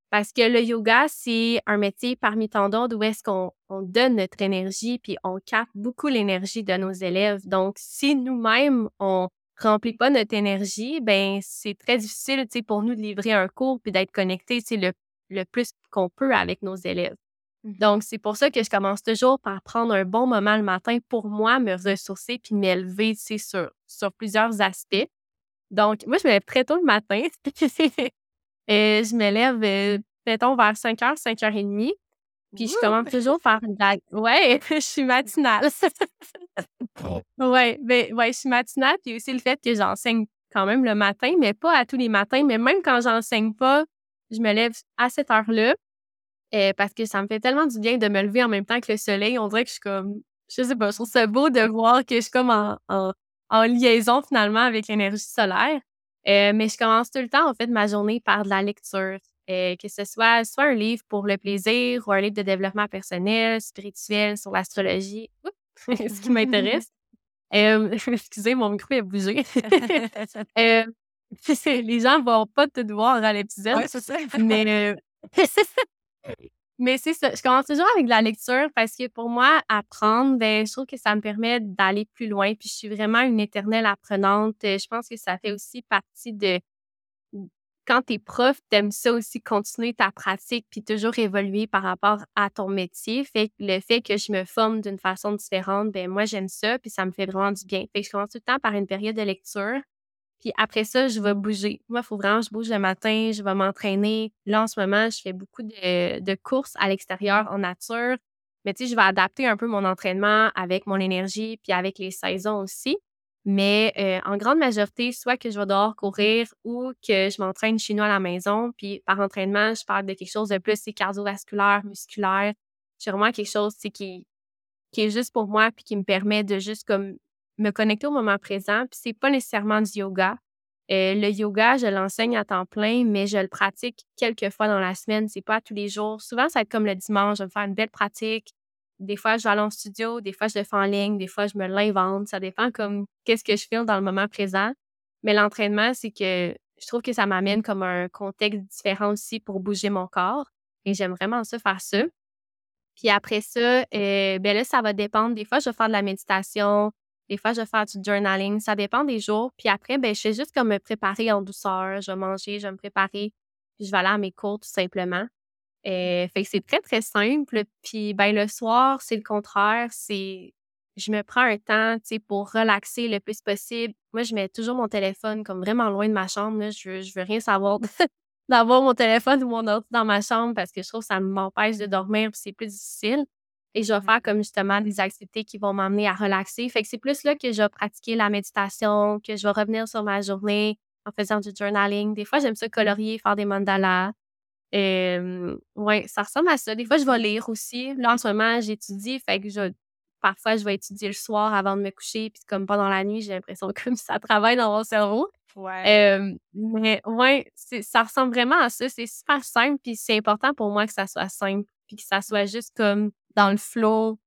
Parce que le yoga, c'est un métier parmi tant d'autres où est-ce qu'on donne notre énergie, puis on capte beaucoup l'énergie de nos élèves. Donc, si nous-mêmes, on remplit pas notre énergie, ben c'est très difficile, pour nous de livrer un cours puis d'être connecté, le, le plus qu'on peut avec nos élèves. Mmh. Donc, c'est pour ça que je commence toujours par prendre un bon moment le matin pour moi, me ressourcer puis m'élever, sur, sur plusieurs aspects. Donc, moi, je me lève très tôt le matin. Et je me lève, euh, mettons, vers 5h, 5h30. Puis je commence toujours par une la... Ouais, je suis matinale. ouais, ben, ouais, je suis matinale. Puis aussi le fait que j'enseigne quand même le matin, mais pas à tous les matins. Mais même quand j'enseigne pas, je me lève à cette heure-là. Euh, parce que ça me fait tellement du bien de me lever en même temps que le soleil. On dirait que je suis comme, je sais pas, je trouve ça beau de voir que je suis comme en, en, liaison finalement avec l'énergie solaire. Euh, mais je commence tout le temps, en fait, ma journée par de la lecture. Euh, que ce soit soit un livre pour le plaisir ou un livre de développement personnel, spirituel, sur l'astrologie, ce qui m'intéresse. excusez, mon micro a bougé. les gens vont pas te voir à l'épisode. Ouais, c'est ça. mais mais c'est ça. Je commence toujours avec de la lecture parce que pour moi, apprendre, ben, je trouve que ça me permet d'aller plus loin. Puis je suis vraiment une éternelle apprenante. Je pense que ça fait aussi partie de quand tu es prof, t'aimes ça aussi continuer ta pratique puis toujours évoluer par rapport à ton métier. Fait que le fait que je me forme d'une façon différente, ben moi j'aime ça puis ça me fait vraiment du bien. Fait que je commence tout le temps par une période de lecture. Puis après ça, je vais bouger. Moi, il faut vraiment que je bouge le matin, je vais m'entraîner. Là, en ce moment, je fais beaucoup de, de courses à l'extérieur, en nature. Mais tu sais, je vais adapter un peu mon entraînement avec mon énergie, puis avec les saisons aussi. Mais euh, en grande majorité, soit que je vais dehors courir ou que je m'entraîne chez nous à la maison. Puis par entraînement, je parle de quelque chose de plus cardiovasculaire, musculaire. C'est vraiment quelque chose qui, qui est juste pour moi puis qui me permet de juste comme me connecter au moment présent. Puis c'est pas nécessairement du yoga. Euh, le yoga, je l'enseigne à temps plein, mais je le pratique quelques fois dans la semaine. C'est pas tous les jours. Souvent, ça va être comme le dimanche. Je vais me faire une belle pratique. Des fois, je vais aller en studio. Des fois, je le fais en ligne. Des fois, je me l'invente. Ça dépend comme qu'est-ce que je fais dans le moment présent. Mais l'entraînement, c'est que je trouve que ça m'amène comme un contexte différent aussi pour bouger mon corps. Et j'aime vraiment ça, faire ça. Puis après ça, euh, ben là, ça va dépendre. Des fois, je vais faire de la méditation. Des fois, je vais faire du journaling. Ça dépend des jours. Puis après, ben, je fais juste comme me préparer en douceur. Je vais manger, je vais me préparer. Puis je vais aller à mes cours tout simplement. Euh, fait que c'est très, très simple. Puis ben, le soir, c'est le contraire. C'est je me prends un temps, pour relaxer le plus possible. Moi, je mets toujours mon téléphone comme vraiment loin de ma chambre. Je, veux, je veux rien savoir d'avoir mon téléphone ou mon autre dans ma chambre parce que je trouve que ça m'empêche de dormir c'est plus difficile. Et je vais faire comme justement des activités qui vont m'amener à relaxer. Fait que c'est plus là que je vais pratiquer la méditation, que je vais revenir sur ma journée en faisant du journaling. Des fois, j'aime ça colorier, faire des mandalas. Euh, ouais, ça ressemble à ça. Des fois, je vais lire aussi. Là, en ce moment, j'étudie. Fait que je, parfois, je vais étudier le soir avant de me coucher. Puis comme pendant la nuit, j'ai l'impression que ça travaille dans mon cerveau. Ouais. Euh, mais ouais, ça ressemble vraiment à ça. C'est super simple. Puis c'est important pour moi que ça soit simple. Puis que ça soit juste comme dans le flow.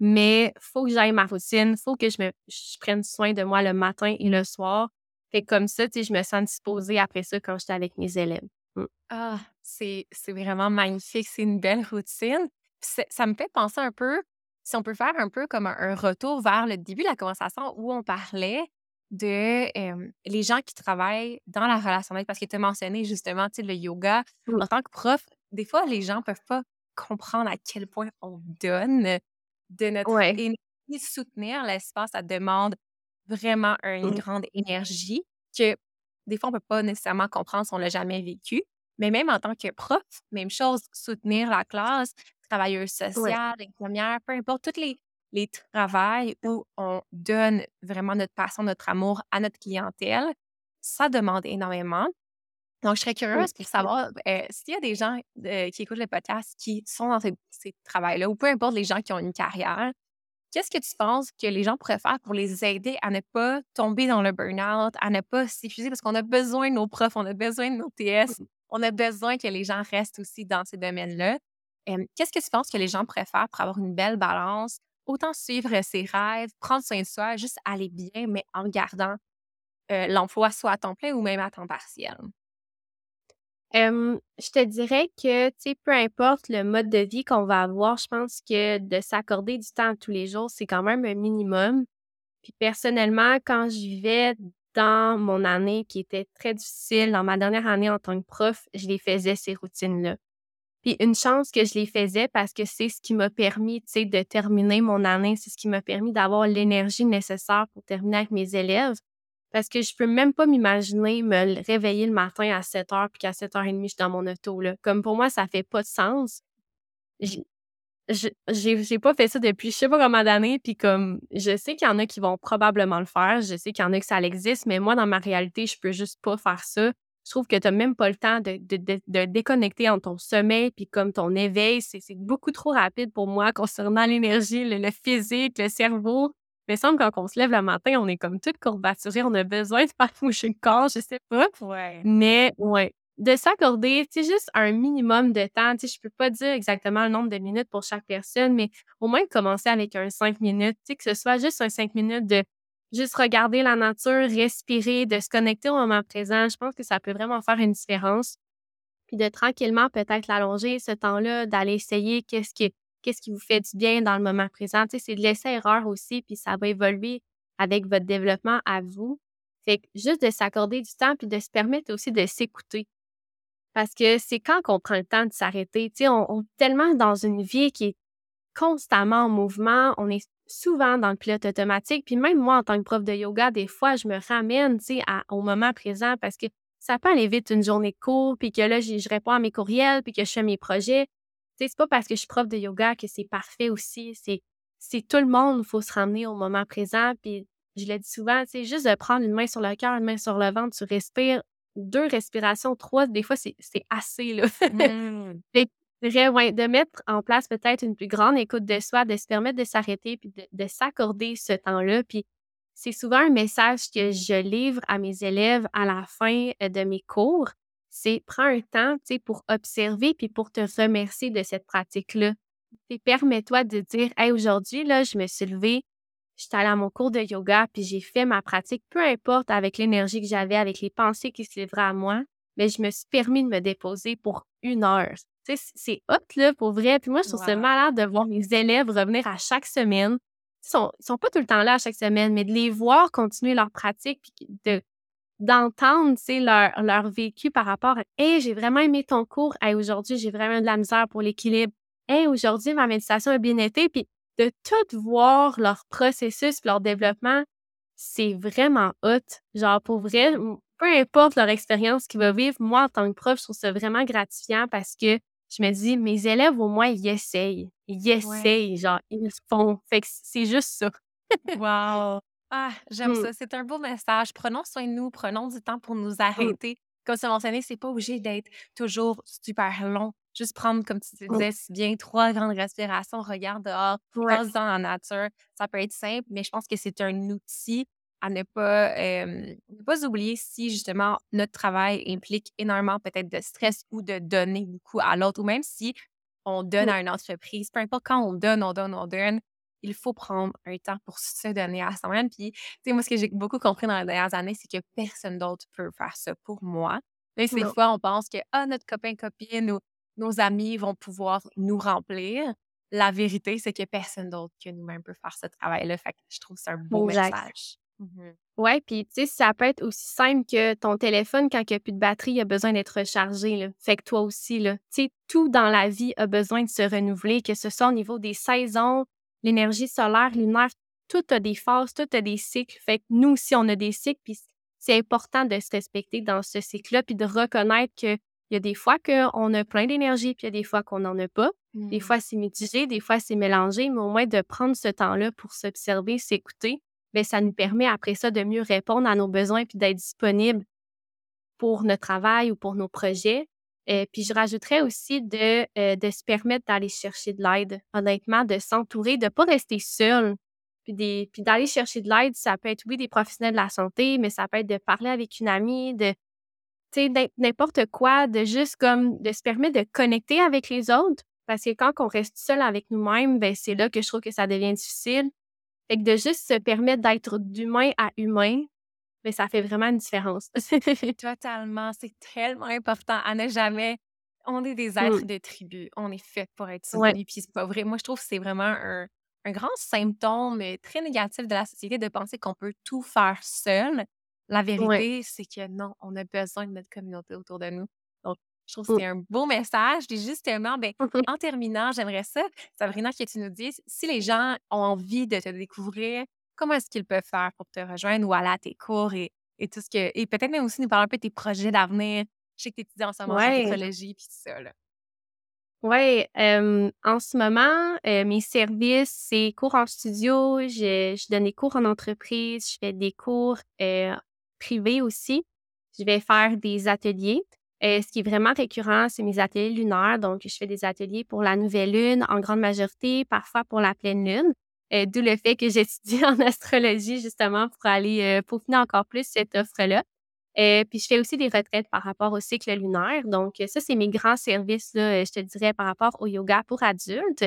Mais faut que j'aille ma routine, faut que je me prenne soin de moi le matin et le soir. Fait comme ça, tu sais, je me sens disposée après ça quand j'étais avec mes élèves. Mmh. Ah, c'est vraiment magnifique. C'est une belle routine. Ça me fait penser un peu, si on peut faire un peu comme un, retour vers le début de la conversation où on parlait de les gens qui travaillent dans la relation d'aide, parce que tu as mentionné justement, tu sais, le yoga. Mmh. En tant que prof, des fois, les gens peuvent pas comprendre à quel point on donne de notre énergie. Soutenir l'espace, ça demande vraiment une mmh. grande énergie que des fois, on ne peut pas nécessairement comprendre si on ne l'a jamais vécu. Mais même en tant que prof, même chose, soutenir la classe, travailleuse sociale, infirmière, peu importe, tous les, les travails où on donne vraiment notre passion, notre amour à notre clientèle, ça demande énormément. Donc, je serais curieuse pour savoir euh, s'il y a des gens euh, qui écoutent le podcast qui sont dans ces, ces travails-là, ou peu importe les gens qui ont une carrière, qu'est-ce que tu penses que les gens pourraient faire pour les aider à ne pas tomber dans le burn-out, à ne pas s'épuiser? Parce qu'on a besoin de nos profs, on a besoin de nos TS, on a besoin que les gens restent aussi dans ces domaines-là. Qu'est-ce que tu penses que les gens pourraient faire pour avoir une belle balance, autant suivre ses rêves, prendre soin de soi, juste aller bien, mais en gardant euh, l'emploi soit à temps plein ou même à temps partiel? Je te dirais que, tu sais, peu importe le mode de vie qu'on va avoir, je pense que de s'accorder du temps tous les jours, c'est quand même un minimum. Puis personnellement, quand je vivais dans mon année qui était très difficile, dans ma dernière année en tant que prof, je les faisais ces routines-là. Puis une chance que je les faisais parce que c'est ce qui m'a permis, tu sais, de terminer mon année, c'est ce qui m'a permis d'avoir l'énergie nécessaire pour terminer avec mes élèves. Parce que je peux même pas m'imaginer me réveiller le matin à 7 heures puis qu'à 7h30, je suis dans mon auto. Là. Comme pour moi, ça fait pas de sens. J'ai pas fait ça depuis je sais pas combien d'années, puis comme je sais qu'il y en a qui vont probablement le faire, je sais qu'il y en a que ça existe, mais moi, dans ma réalité, je peux juste pas faire ça. Je trouve que tu n'as même pas le temps de, de, déconnecter entre ton sommeil puis comme ton éveil. C'est beaucoup trop rapide pour moi concernant l'énergie, le, physique, le cerveau. Mais il semble quand on se lève le matin, on est comme toute courbaturée, on a besoin de faire bouger le corps, je sais pas. Ouais. Mais ouais, de s'accorder, tu sais, juste un minimum de temps. Tu sais, je peux pas dire exactement le nombre de minutes pour chaque personne, mais au moins commencer avec un cinq minutes, tu sais, que ce soit juste un cinq minutes de juste regarder la nature, respirer, de se connecter au moment présent. Je pense que ça peut vraiment faire une différence. Puis de tranquillement peut-être l'allonger ce temps-là, d'aller essayer qu'est-ce qui qu'est-ce qui vous fait du bien dans le moment présent. c'est de laisser erreur aussi, puis ça va évoluer avec votre développement à vous. Fait que juste de s'accorder du temps, puis de se permettre aussi de s'écouter. Parce que c'est quand qu'on prend le temps de s'arrêter. On, est tellement dans une vie qui est constamment en mouvement, on est souvent dans le pilote automatique. Puis même moi, en tant que prof de yoga, des fois, je me ramène, au moment présent parce que ça peut aller vite une journée courte, puis que là, je réponds à mes courriels, puis que je fais mes projets c'est pas parce que je suis prof de yoga que c'est parfait aussi. C'est, c'est tout le monde, il faut se ramener au moment présent. Puis je le dis souvent, c'est juste de prendre une main sur le cœur, une main sur le ventre, tu respires deux respirations, trois, des fois, c'est, assez, là. Mmh. de mettre en place peut-être une plus grande écoute de soi, de se permettre de s'arrêter puis de, de s'accorder ce temps-là. Puis c'est souvent un message que je livre à mes élèves à la fin euh, de mes cours c'est prends un temps, tu pour observer puis pour te remercier de cette pratique-là. Permets-toi de dire, hey, aujourd'hui, là, je me suis levée, j'étais allée à mon cours de yoga, puis j'ai fait ma pratique, peu importe avec l'énergie que j'avais, avec les pensées qui se livraient à moi, mais je me suis permis de me déposer pour une heure. Tu sais, c'est hot, là, pour vrai. Puis moi, je trouve ça malade de voir mes élèves revenir à chaque semaine. Ils sont, ils sont pas tout le temps là à chaque semaine, mais de les voir continuer leur pratique, puis de d'entendre leur, leur vécu par rapport à Hey, j'ai vraiment aimé ton cours. Hey, aujourd'hui, j'ai vraiment de la misère pour l'équilibre. Hey, aujourd'hui, ma méditation a bien été. Puis de tout voir leur processus, leur développement, c'est vraiment hot. Genre, pour vrai, peu importe leur expérience qu'ils vont vivre, moi, en tant que prof, je trouve ça vraiment gratifiant parce que je me dis, mes élèves, au moins, ils essayent. Ils essayent, genre, ils font. Fait que c'est juste ça. wow! Ah, j'aime mmh. ça. C'est un beau message. Prenons soin de nous, prenons du temps pour nous mmh. arrêter. Comme tu as mentionné, c'est pas obligé d'être toujours super long. Juste prendre, comme tu mmh. disais si bien, trois grandes respirations, regarde dehors, passe dans la nature. Ça peut être simple, mais je pense que c'est un outil à ne pas, ne pas oublier si justement notre travail implique énormément peut-être de stress ou de donner beaucoup à l'autre, ou même si on donne à une entreprise, peu importe quand on donne, on donne, on donne, il faut prendre un temps pour se donner à soi-même. Puis, tu sais, moi, ce que j'ai beaucoup compris dans les dernières années, c'est que personne d'autre peut faire ça pour moi. Là, des fois, on pense que ah, notre copain, copine ou nos amis vont pouvoir nous remplir. La vérité, c'est que personne d'autre que nous-mêmes peut faire ce travail-là. Fait que je trouve que c'est un beau message. Mmh ouais, puis tu sais, ça peut être aussi simple que ton téléphone, quand il n'y a plus de batterie, il a besoin d'être rechargé. Là. Fait que toi aussi, tu sais, tout dans la vie a besoin de se renouveler, que ce soit au niveau des saisons, l'énergie solaire, lunaire, tout a des phases, tout a des cycles. Fait que nous aussi, on a des cycles, puis c'est important de se respecter dans ce cycle-là, puis de reconnaître que Il y a des fois qu'on a plein d'énergie, puis il y a des fois qu'on n'en a pas. Des Mmh. fois, c'est mitigé, des fois, c'est mélangé, mais au moins de prendre ce temps-là pour s'observer, s'écouter, bien, ça nous permet après ça de mieux répondre à nos besoins puis d'être disponible pour notre travail ou pour nos projets. Et puis je rajouterais aussi de, euh, de se permettre d'aller chercher de l'aide, honnêtement, de s'entourer, de ne pas rester seul. Puis, des- puis d'aller chercher de l'aide, ça peut être, oui, des professionnels de la santé, mais ça peut être de parler avec une amie, de, n'importe quoi, de juste comme, de se permettre de connecter avec les autres. Parce que quand on reste seul avec nous-mêmes, ben c'est là que je trouve que ça devient difficile. Fait que de juste se permettre d'être d'humain à humain, ben ça fait vraiment une différence. Totalement, c'est tellement important à ne jamais on est des Mmh. êtres de tribu, on est fait pour être Ouais. soutenus, puis c'est pas vrai. Moi, je trouve que c'est vraiment un un grand symptôme, heu, très négatif de la société de penser qu'on peut tout faire seul. La Ouais. vérité, c'est que non, on a besoin de notre communauté autour de nous. Donc, je trouve que Mmh. c'est un beau message. Et justement, ben, en terminant, j'aimerais ça, Sabrina, que tu nous dises si les gens ont envie de te découvrir, comment est-ce qu'ils peuvent faire pour te rejoindre ou aller à tes cours et et tout ce que et peut-être même aussi nous parler un peu de tes projets d'avenir. Je sais que tu étudies en ce moment en Ouais. sophrologie puis tout ça, là. Hem, en ce moment, heu, mes services, c'est cours en studio, je je donne des cours en entreprise, je fais des cours, heu, privés aussi. Je vais faire des ateliers. Heu, ce qui est vraiment récurrent, c'est mes ateliers lunaires. Donc, je fais des ateliers pour la nouvelle lune en grande majorité, parfois pour la pleine lune. Heu, d'où le fait que j'étudie en astrologie justement pour aller, heu, peaufiner encore plus cette offre-là. Heu, puis je fais aussi des retraites par rapport au cycle lunaire. Donc, heu, ça, c'est mes grands services, là, heu, je te dirais, par rapport au yoga pour adultes.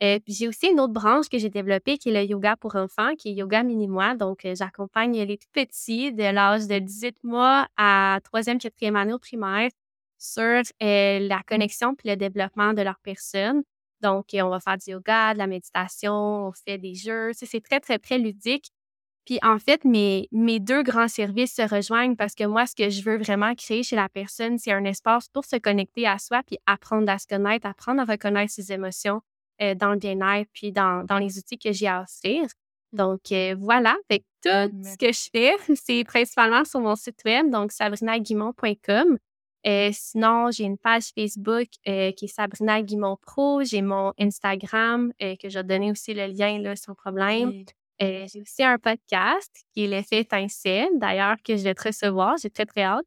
Puis j'ai aussi une autre branche que j'ai développée qui est le yoga pour enfants, qui est Yoga Mini-moi. Donc, j'accompagne les tout petits de l'âge de 18 mois à 3e, 4e année au primaire sur, la connexion puis le développement de leur personne. Donc, on va faire du yoga, de la méditation, on fait des jeux. C'est très, très, très ludique. Puis en fait, mes mes 2 grands services se rejoignent parce que moi, ce que je veux vraiment créer chez la personne, c'est un espace pour se connecter à soi puis apprendre à se connaître, apprendre à reconnaître ses émotions, heu, dans le bien-être puis dans dans les outils que j'ai à offrir. Donc heu, voilà, fait tout ce que je fais, c'est principalement sur mon site web, donc sabrinaguimont.com. Heu, sinon, j'ai une page Facebook, heu, qui est Sabrina Guimont Pro. J'ai mon Instagram, heu, que je vais donner aussi le lien, là, sans problème. Heu, j'ai aussi un podcast qui est L'effet étincelle, d'ailleurs, que je vais te recevoir. J'ai très, très hâte.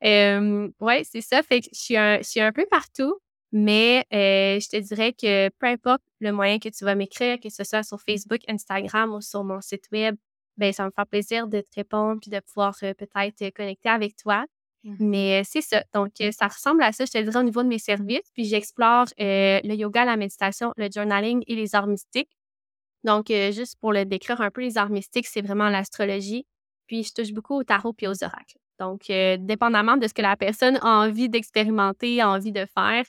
Hem, ouais, c'est ça. Fait que je suis un je suis un peu partout, mais heu, je te dirais que peu importe le moyen que tu vas m'écrire, que ce soit sur Facebook, Instagram ou sur mon site web, ben ça me fait plaisir de te répondre puis de pouvoir, peut-être, connecter avec toi. Mmh. Mais c'est ça. Donc heu, ça ressemble à ça, je te dirais, au niveau de mes services. Puis j'explore, heu, le yoga, la méditation, le journaling et les arts mystiques. Donc, heu, juste pour le décrire un peu, les arts mystiques, c'est vraiment l'astrologie. Puis je touche beaucoup au tarot puis aux oracles. Donc, heu, dépendamment de ce que la personne a envie d'expérimenter, a envie de faire,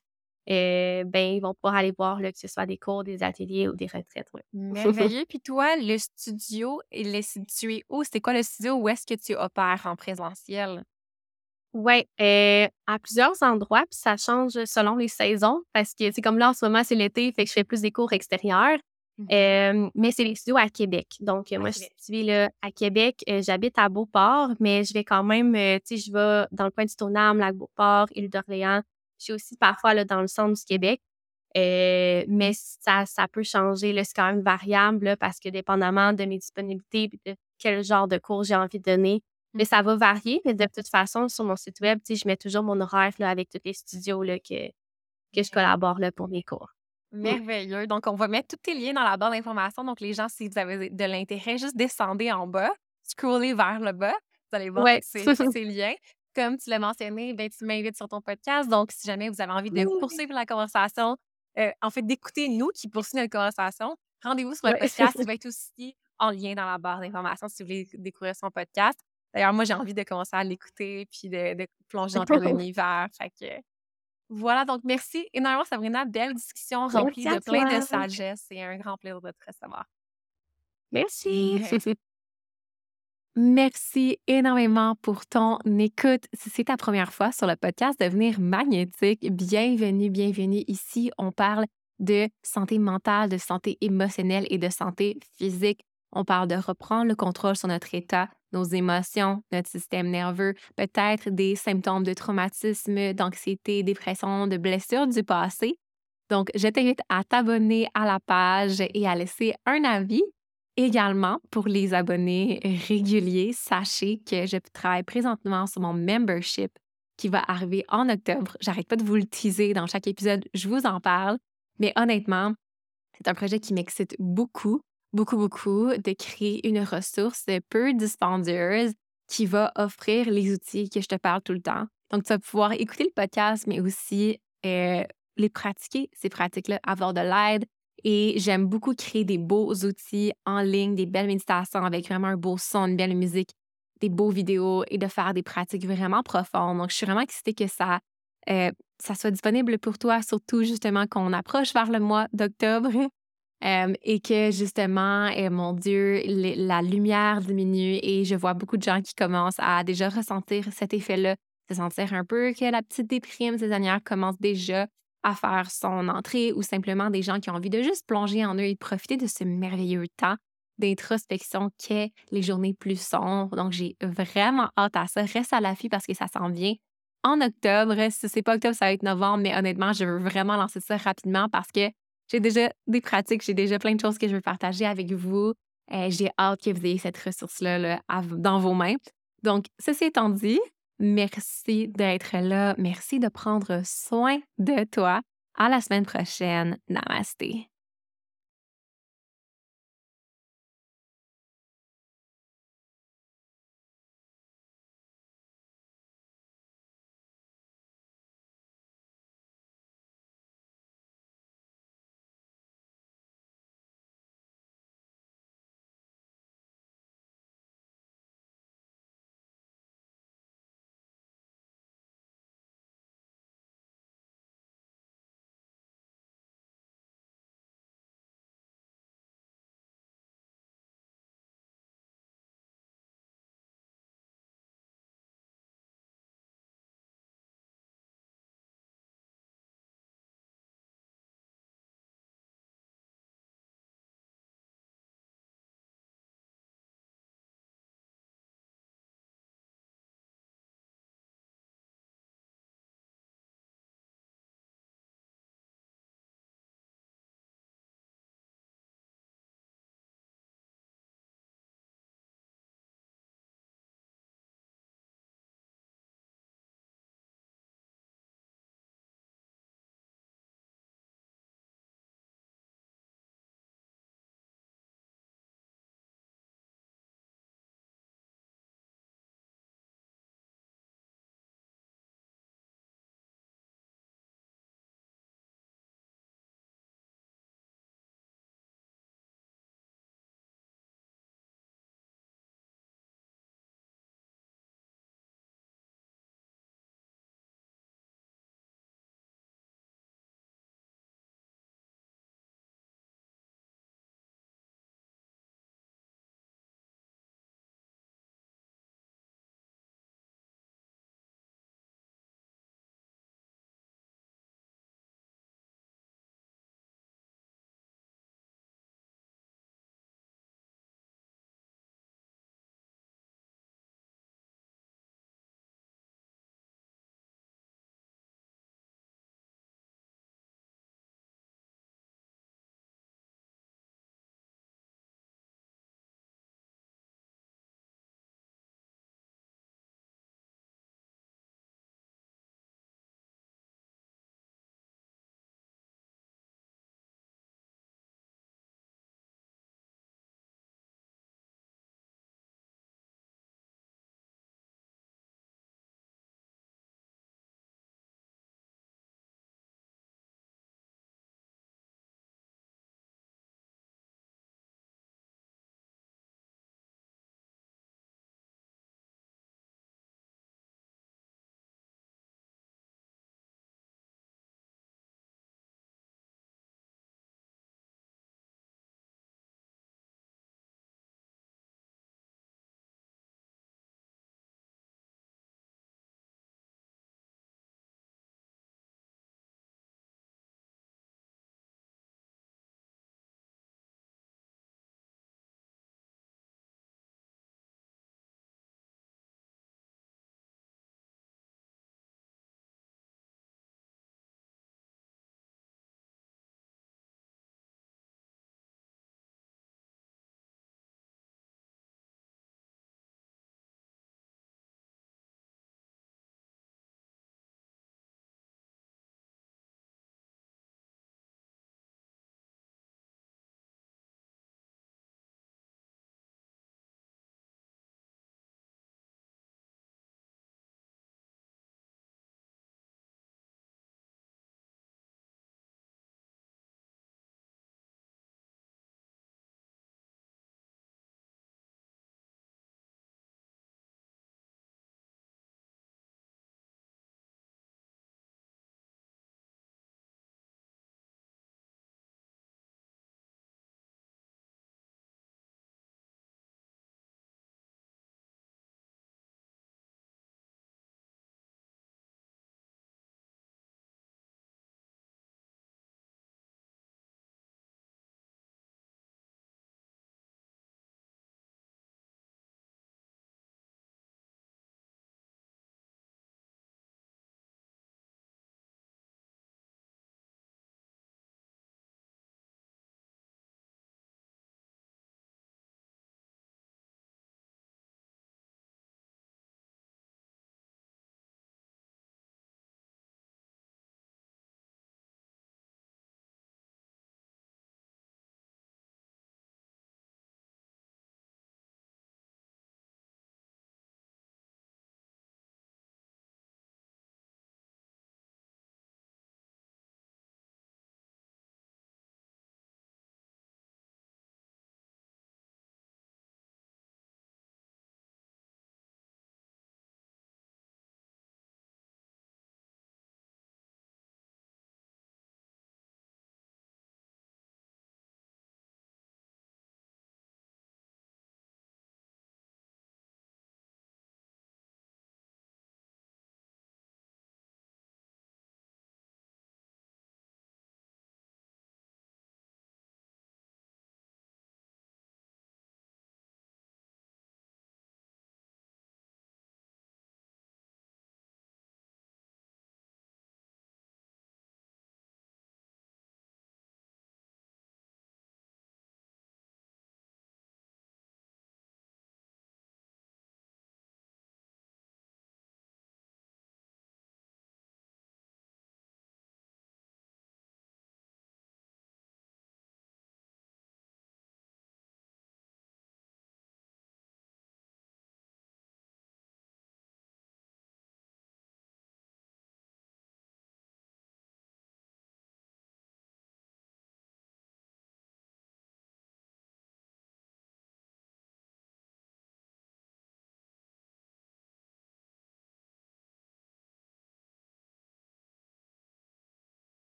heu, ben, ils vont pouvoir aller voir, là, que ce soit des cours, des ateliers ou des retraites, ouais. Merveilleux. Puis toi, le studio, il est situé où? C'est quoi le studio? Où est-ce que tu opères en présentiel? Ouais, heu, à plusieurs endroits, puis ça change selon les saisons parce que, sais, comme là, en ce moment, c'est l'été, fait que je fais plus des cours extérieurs. Mmh Hem, mais c'est les studios à Québec. Donc, heu, À moi, je suis située, là, à Québec. Heu, j'habite à Beauport, mais je vais quand même, heu, tu sais, je vais dans le coin du Stoneham, Lac-Beauport, Île-d'Orléans. Je suis aussi parfois, là, dans le centre du Québec. Mais ça ça peut changer, là, c'est quand même variable, là, parce que dépendamment de mes disponibilités puis de quel genre de cours j'ai envie de donner, mais ça va varier. Mais de toute façon, sur mon site web, je mets toujours mon horaire, là, avec tous les studios, là, que que je collabore, là, pour mes cours. Merveilleux. Donc, on va mettre tous tes liens dans la barre d'informations. Donc, les gens, si vous avez de l'intérêt, juste descendez en bas, scrollez vers le bas. Vous allez voir Ouais. tous ces, ces liens. Comme tu l'as mentionné, ben, tu m'invites sur ton podcast. Donc, si jamais vous avez envie de Oui. poursuivre la conversation, euh, en fait, d'écouter nous qui poursuivons notre conversation, rendez-vous sur le podcast. Il va être aussi en lien dans la barre d'informations si vous voulez découvrir son podcast. D'ailleurs, moi, j'ai envie de commencer à l'écouter puis de, de plonger dans ton univers. Fait que voilà, donc merci énormément, Sabrina. Belle discussion remplie de plein de sagesse. C'est un grand plaisir de te recevoir. Merci. Merci énormément pour ton écoute. Si c'est ta première fois sur le podcast Devenir magnétique, bienvenue, bienvenue. Ici, on parle de santé mentale, de santé émotionnelle et de santé physique. On parle de reprendre le contrôle sur notre état, nos émotions, notre système nerveux, peut-être des symptômes de traumatisme, d'anxiété, dépression, de blessures du passé. Donc, je t'invite à t'abonner à la page et à laisser un avis. Également, pour les abonnés réguliers, sachez que je travaille présentement sur mon membership qui va arriver en octobre. J'arrête pas de vous le teaser dans chaque épisode, je vous en parle. Mais honnêtement, c'est un projet qui m'excite beaucoup, beaucoup, beaucoup de créer une ressource peu dispendieuse qui va offrir les outils que je te parle tout le temps. Donc, tu vas pouvoir écouter le podcast, mais aussi euh, les pratiquer, ces pratiques-là, avoir de l'aide. Et j'aime beaucoup créer des beaux outils en ligne, des belles méditations avec vraiment un beau son, une belle musique, des beaux vidéos et de faire des pratiques vraiment profondes. Donc, je suis vraiment excitée que ça, euh, ça soit disponible pour toi, surtout justement qu'on approche vers le mois d'octobre euh, et que justement, eh, mon Dieu, la lumière diminue et je vois beaucoup de gens qui commencent à déjà ressentir cet effet-là, se sentir un peu que la petite déprime saisonnière commence déjà à faire son entrée ou simplement des gens qui ont envie de juste plonger en eux et profiter de ce merveilleux temps d'introspection qu'est les journées plus sombres. Donc, j'ai vraiment hâte à ça. Reste à l'affût parce que ça s'en vient en octobre. Si c'est pas octobre, ça va être novembre, mais honnêtement, je veux vraiment lancer ça rapidement parce que j'ai déjà des pratiques, j'ai déjà plein de choses que je veux partager avec vous. Euh, j'ai hâte que vous ayez cette ressource-là dans vos mains. Donc, ceci étant dit, merci d'être là. Merci de prendre soin de toi. À la semaine prochaine. Namaste.